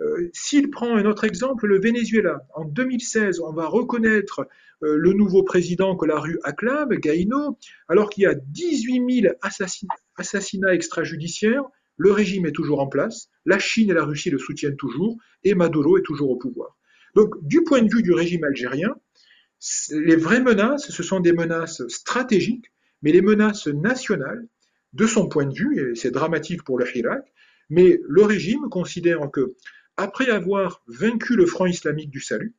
Euh, s'il prend un autre exemple, le Venezuela, en 2016, on va reconnaître euh, le nouveau président que la rue acclame, Gaino, alors qu'il y a 18 000 assassinats, extrajudiciaires, le régime est toujours en place, la Chine et la Russie le soutiennent toujours, et Maduro est toujours au pouvoir. Donc, du point de vue du régime algérien, les vraies menaces, ce sont des menaces stratégiques, mais les menaces nationales, de son point de vue, et c'est dramatique pour le Hirak, mais le régime considère que après avoir vaincu le Front islamique du salut,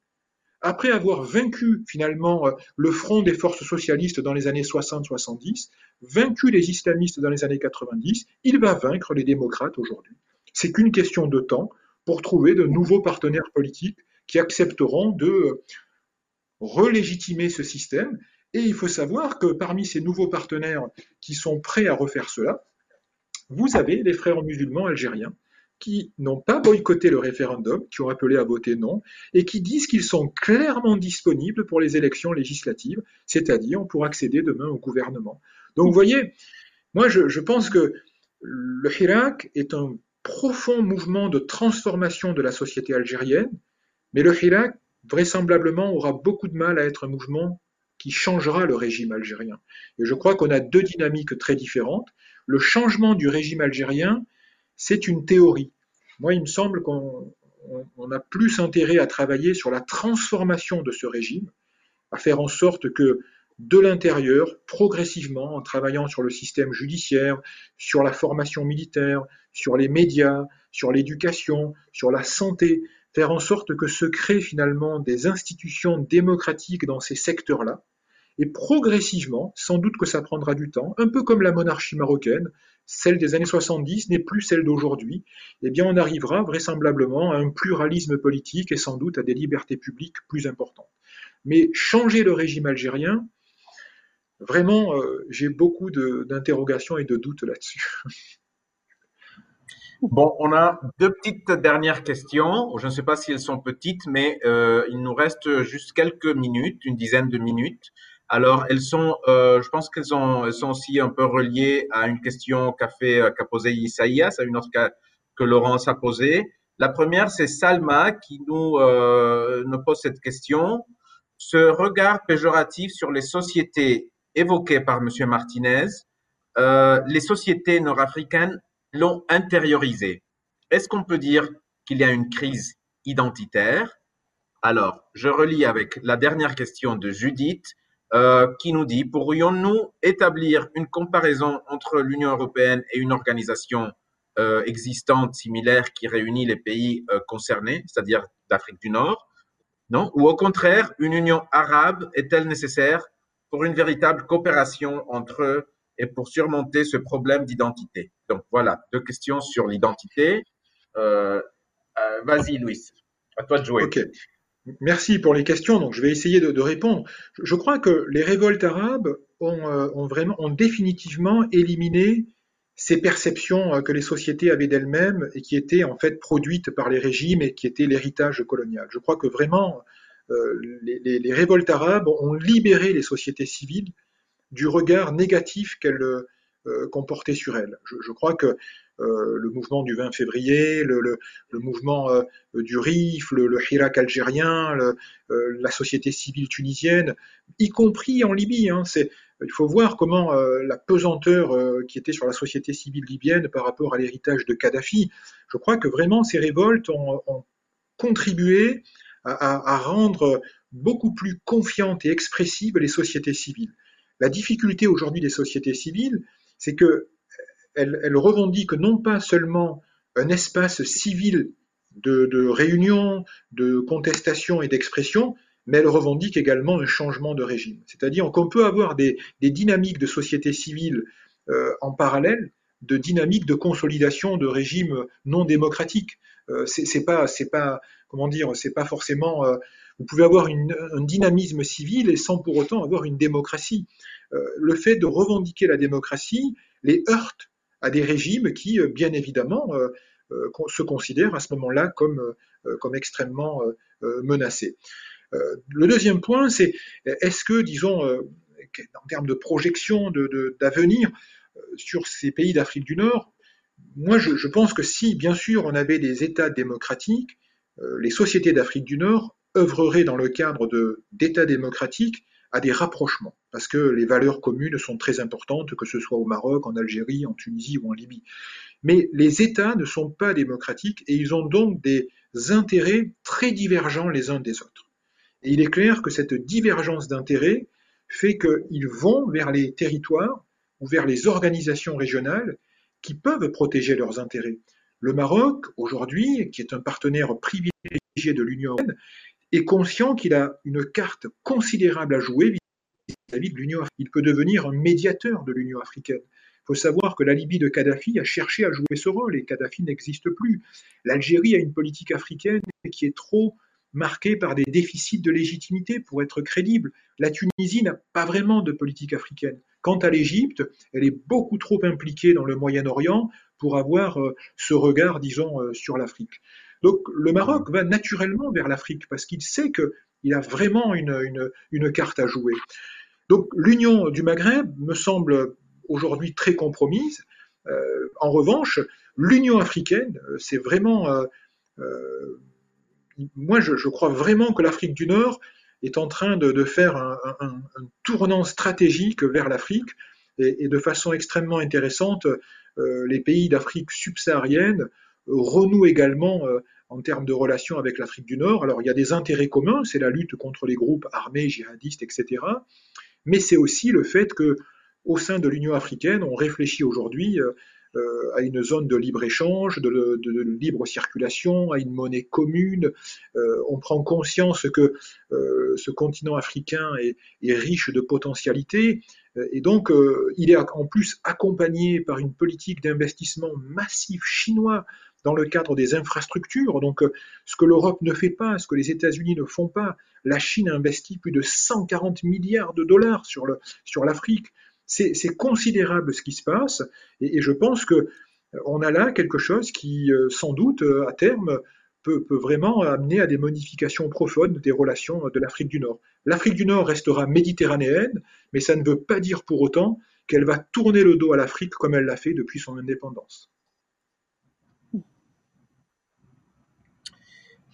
après avoir vaincu finalement euh, le front des forces socialistes dans les années 60-70, vaincu les islamistes dans les années 90, il va vaincre les démocrates aujourd'hui. C'est qu'une question de temps pour trouver de nouveaux partenaires politiques qui accepteront de euh, relégitimer ce système. Et il faut savoir que parmi ces nouveaux partenaires qui sont prêts à refaire cela, vous avez les frères musulmans algériens qui n'ont pas boycotté le référendum, qui ont appelé à voter non, et qui disent qu'ils sont clairement disponibles pour les élections législatives, c'est-à-dire pour accéder demain au gouvernement. Donc vous voyez, moi je, pense que le Hirak est un profond mouvement de transformation de la société algérienne, mais le Hirak vraisemblablement aura beaucoup de mal à être un mouvement qui changera le régime algérien. Et je crois qu'on a deux dynamiques très différentes. Le changement du régime algérien, c'est une théorie. Moi, il me semble qu'on a plus intérêt à travailler sur la transformation de ce régime, à faire en sorte que de l'intérieur, progressivement, en travaillant sur le système judiciaire, sur la formation militaire, sur les médias, sur l'éducation, sur la santé, faire en sorte que se créent finalement des institutions démocratiques dans ces secteurs-là, et progressivement, sans doute que ça prendra du temps, un peu comme la monarchie marocaine, celle des années 70 n'est plus celle d'aujourd'hui, eh bien on arrivera vraisemblablement à un pluralisme politique et sans doute à des libertés publiques plus importantes. Mais changer le régime algérien, vraiment, euh, j'ai beaucoup d'interrogations et de doutes là-dessus. (laughs) Bon, on a deux petites dernières questions. Je ne sais pas si elles sont petites, mais euh, il nous reste juste quelques minutes, une dizaine de minutes. Alors, elles sont, euh, je pense qu'elles sont, aussi un peu reliées à une question qu'a qu'a posée Isaïas, à une autre que Laurence a posée. La première, c'est Salma qui nous, euh, pose cette question. Ce regard péjoratif sur les sociétés évoquées par Monsieur Martinez, euh, les sociétés nord-africaines l'ont intériorisé. Est-ce qu'on peut dire qu'il y a une crise identitaire? Alors, je relis avec la dernière question de Judith euh, qui nous dit, pourrions-nous établir une comparaison entre l'Union européenne et une organisation euh, existante similaire qui réunit les pays euh, concernés, c'est-à-dire d'Afrique du Nord? Non? Ou au contraire, une union arabe est-elle nécessaire pour une véritable coopération entre eux et pour surmonter ce problème d'identité? Donc voilà, deux questions sur l'identité. Vas-y, Louis, à toi de jouer. Ok. Merci pour les questions. Donc, je vais essayer de, répondre. Je, crois que les révoltes arabes ont, euh, vraiment, ont définitivement éliminé ces perceptions euh, que les sociétés avaient d'elles-mêmes et qui étaient en fait produites par les régimes et qui étaient l'héritage colonial. Je crois que vraiment, euh, les, révoltes arabes ont libéré les sociétés civiles du regard négatif qu'elles comportaient sur elles. Je, crois que euh, le mouvement du 20 février, le, mouvement euh, du RIF, le, Hirak algérien, euh, la société civile tunisienne, y compris en Libye. Hein, il faut voir comment la pesanteur qui était sur la société civile libyenne par rapport à l'héritage de Kadhafi, je crois que vraiment ces révoltes ont, contribué à, rendre beaucoup plus confiantes et expressives les sociétés civiles. La difficulté aujourd'hui des sociétés civiles, c'est que elle, revendique non pas seulement un espace civil de, réunion, de contestation et d'expression, mais elle revendique également un changement de régime. C'est-à-dire qu'on peut avoir des, dynamiques de société civile euh, en parallèle de dynamiques de consolidation de régimes non démocratiques. Euh, c'est pas, c'est pas, comment dire, c'est pas forcément. Euh, vous pouvez avoir un dynamisme civil et sans pour autant avoir une démocratie. le fait de revendiquer la démocratie les heurte à des régimes qui, euh, bien évidemment, euh, euh, se considèrent à ce moment-là comme, comme extrêmement menacés. le deuxième point, c'est est-ce que, disons, en termes de projection d'avenir sur ces pays d'Afrique du Nord, moi je, pense que si, bien sûr, on avait des États démocratiques, les sociétés d'Afrique du Nord œuvreraient dans le cadre d'États démocratiques à des rapprochements, parce que les valeurs communes sont très importantes, que ce soit au Maroc, en Algérie, en Tunisie ou en Libye. Mais les États ne sont pas démocratiques et ils ont donc des intérêts très divergents les uns des autres. Et il est clair que cette divergence d'intérêts fait qu'ils vont vers les territoires ou vers les organisations régionales qui peuvent protéger leurs intérêts. Le Maroc, aujourd'hui, qui est un partenaire privilégié de l'Union européenne, est conscient qu'il a une carte considérable à jouer vis-à-vis de l'Union africaine. Il peut devenir un médiateur de l'Union africaine. Il faut savoir que la Libye de Kadhafi a cherché à jouer ce rôle et Kadhafi n'existe plus. L'Algérie a une politique africaine qui est trop marquée par des déficits de légitimité pour être crédible. La Tunisie n'a pas vraiment de politique africaine. Quant à l'Égypte, elle est beaucoup trop impliquée dans le Moyen-Orient pour avoir euh, ce regard, disons, euh, sur l'Afrique. Donc le Maroc va naturellement vers l'Afrique parce qu'il sait qu'il a vraiment une, carte à jouer. Donc l'union du Maghreb me semble aujourd'hui très compromise. Euh, en revanche, l'Union africaine, euh, c'est vraiment... Euh, moi, je, crois vraiment que l'Afrique du Nord est en train de, faire un, tournant stratégique vers l'Afrique et, de façon extrêmement intéressante, les pays d'Afrique subsaharienne renoue également euh, en termes de relations avec l'Afrique du Nord. Alors il y a des intérêts communs, c'est la lutte contre les groupes armés, djihadistes, etc. Mais c'est aussi le fait que au sein de l'Union africaine, on réfléchit aujourd'hui euh, euh, à une zone de libre-échange, de, libre circulation, à une monnaie commune. on prend conscience que ce continent africain est, est, riche de potentialités. Et donc, il est en plus accompagné par une politique d'investissement massif chinois dans le cadre des infrastructures. Donc, euh, ce que l'Europe ne fait pas, ce que les États-Unis ne font pas, la Chine a investi plus de 140 milliards de dollars sur l'Afrique. C'est considérable ce qui se passe, et, je pense que euh, a là quelque chose qui, euh, sans doute, à terme, peut, vraiment amener à des modifications profondes des relations de l'Afrique du Nord. L'Afrique du Nord restera méditerranéenne, mais ça ne veut pas dire pour autant qu'elle va tourner le dos à l'Afrique comme elle l'a fait depuis son indépendance.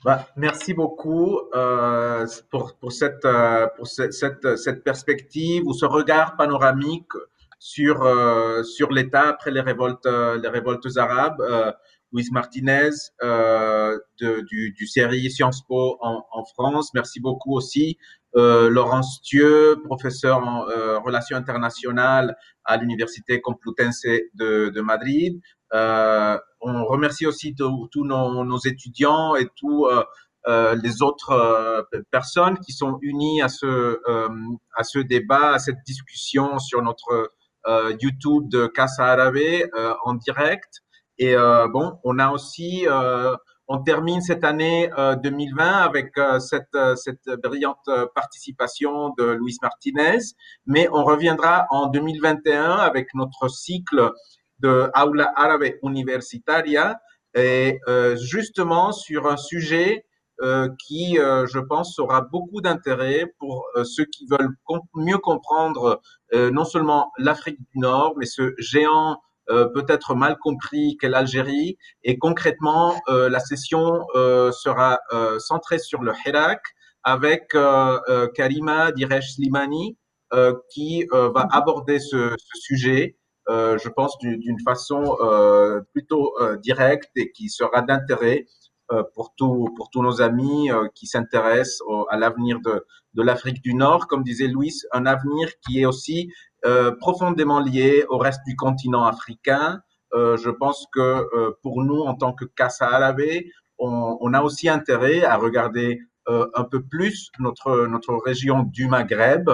Bah, merci beaucoup euh, pour, pour, cette, euh, pour cette, cette, perspective ou ce regard panoramique sur, euh, sur l'État après les révoltes, les révoltes arabes. Euh, Louis Martinez euh, de, du, du série Sciences Po en, en, France. Merci beaucoup aussi. Laurence Thieu, professeur en relations internationales à l'Université Complutense de, de Madrid. On remercie aussi tous nos, étudiants et tous euh, euh, les autres euh, personnes qui sont unies à ce, à ce débat, à cette discussion sur notre YouTube de Casa Arabe en direct. Et bon, on a aussi on termine cette année 2020 avec cette, cette brillante participation de Luis Martinez, mais on reviendra en 2021 avec notre cycle de Aula Árabe Universitaria, et euh, justement sur un sujet euh, qui, euh, je pense, aura beaucoup d'intérêt pour euh, ceux qui veulent mieux comprendre euh, non seulement l'Afrique du Nord, mais ce géant euh, peut-être mal compris qu'est l'Algérie. Et concrètement, la session sera centrée sur le Hirak avec Karima Diresh Slimani qui va aborder ce, ce sujet je pense, d'une façon euh, plutôt euh, directe et qui sera d'intérêt euh, pour, tout, pour tous nos amis euh, qui s'intéressent à l'avenir de, de l'Afrique du Nord. Comme disait Louis, un avenir qui est aussi profondément lié au reste du continent africain. je pense que pour nous, en tant que Casa Arabe, on, on, a aussi intérêt à regarder un peu plus notre, notre région du Maghreb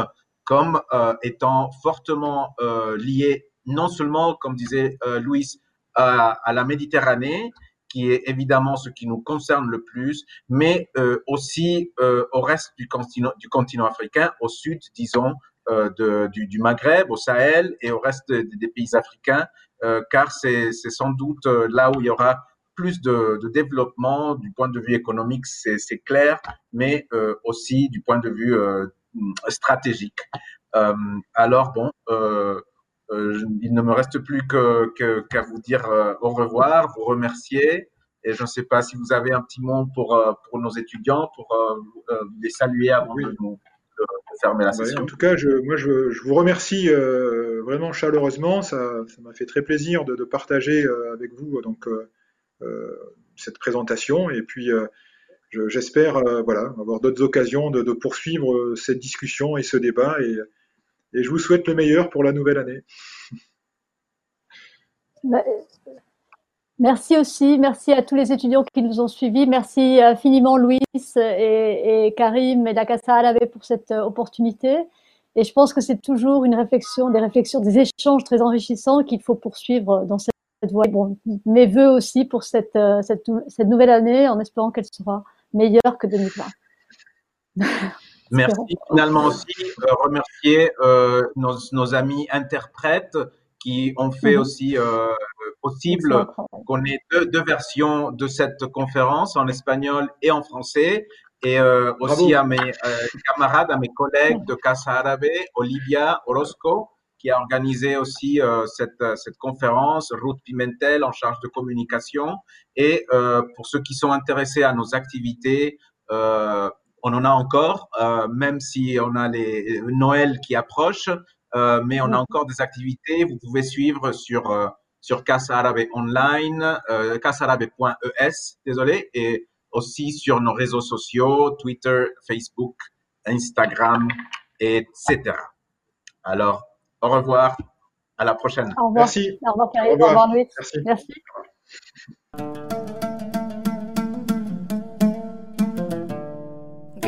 comme étant fortement liée non seulement, comme disait euh, Louis, à, à, la Méditerranée, qui est évidemment ce qui nous concerne le plus, mais euh, aussi euh, au reste du continent, du continent africain, au sud, disons, euh, de, du, du, Maghreb, au Sahel et au reste des, pays africains, euh, car c'est sans doute euh, là où il y aura plus de, de développement du point de vue économique, c'est clair, mais aussi du point de vue stratégique. alors bon, euh, il ne me reste plus qu'à que, vous dire euh, au revoir, vous remercier. Et je ne sais pas si vous avez un petit mot pour, euh, pour nos étudiants, pour les saluer avant oui. de, nous, de, fermer la session. en tout cas, je, moi, je, je vous remercie euh, vraiment chaleureusement. Ça m'a fait très plaisir de, de partager euh, avec vous donc, euh, cette présentation. Et puis, j'espère voilà, avoir d'autres occasions de, de, poursuivre cette discussion et ce débat. Et, et je vous souhaite le meilleur pour la nouvelle année. Bah, merci aussi, merci à tous les étudiants qui nous ont suivis. Merci infiniment Louis et, Karim et la Casa Arabe pour cette opportunité. Et je pense que c'est toujours une réflexion, des réflexions, des échanges très enrichissants qu'il faut poursuivre dans cette voie. Mes voeux aussi pour cette, cette, cette nouvelle année en espérant qu'elle sera meilleure que 2020. (laughs) Merci. Finalement aussi, euh, remercier euh, nos, nos, amis interprètes qui ont fait mmh. aussi euh, possible qu'on ait deux, deux, versions de cette conférence en espagnol et en français. Et euh, aussi à mes euh, camarades, à mes collègues de Casa Arabe, Olivia Orozco, qui a organisé aussi cette, cette conférence, Ruth Pimentel en charge de communication. Et pour ceux qui sont intéressés à nos activités, on en a encore, euh, même si on a les Noël qui approche, euh, mais on a encore des activités. Vous pouvez suivre sur euh, sur Casa Arabe Online, euh, casarabe.es, désolé, et aussi sur nos réseaux sociaux, Twitter, Facebook, Instagram, etc. Alors, au revoir, à la prochaine. Au revoir. Merci. Au revoir, Au revoir, au revoir Louis. Merci. Merci.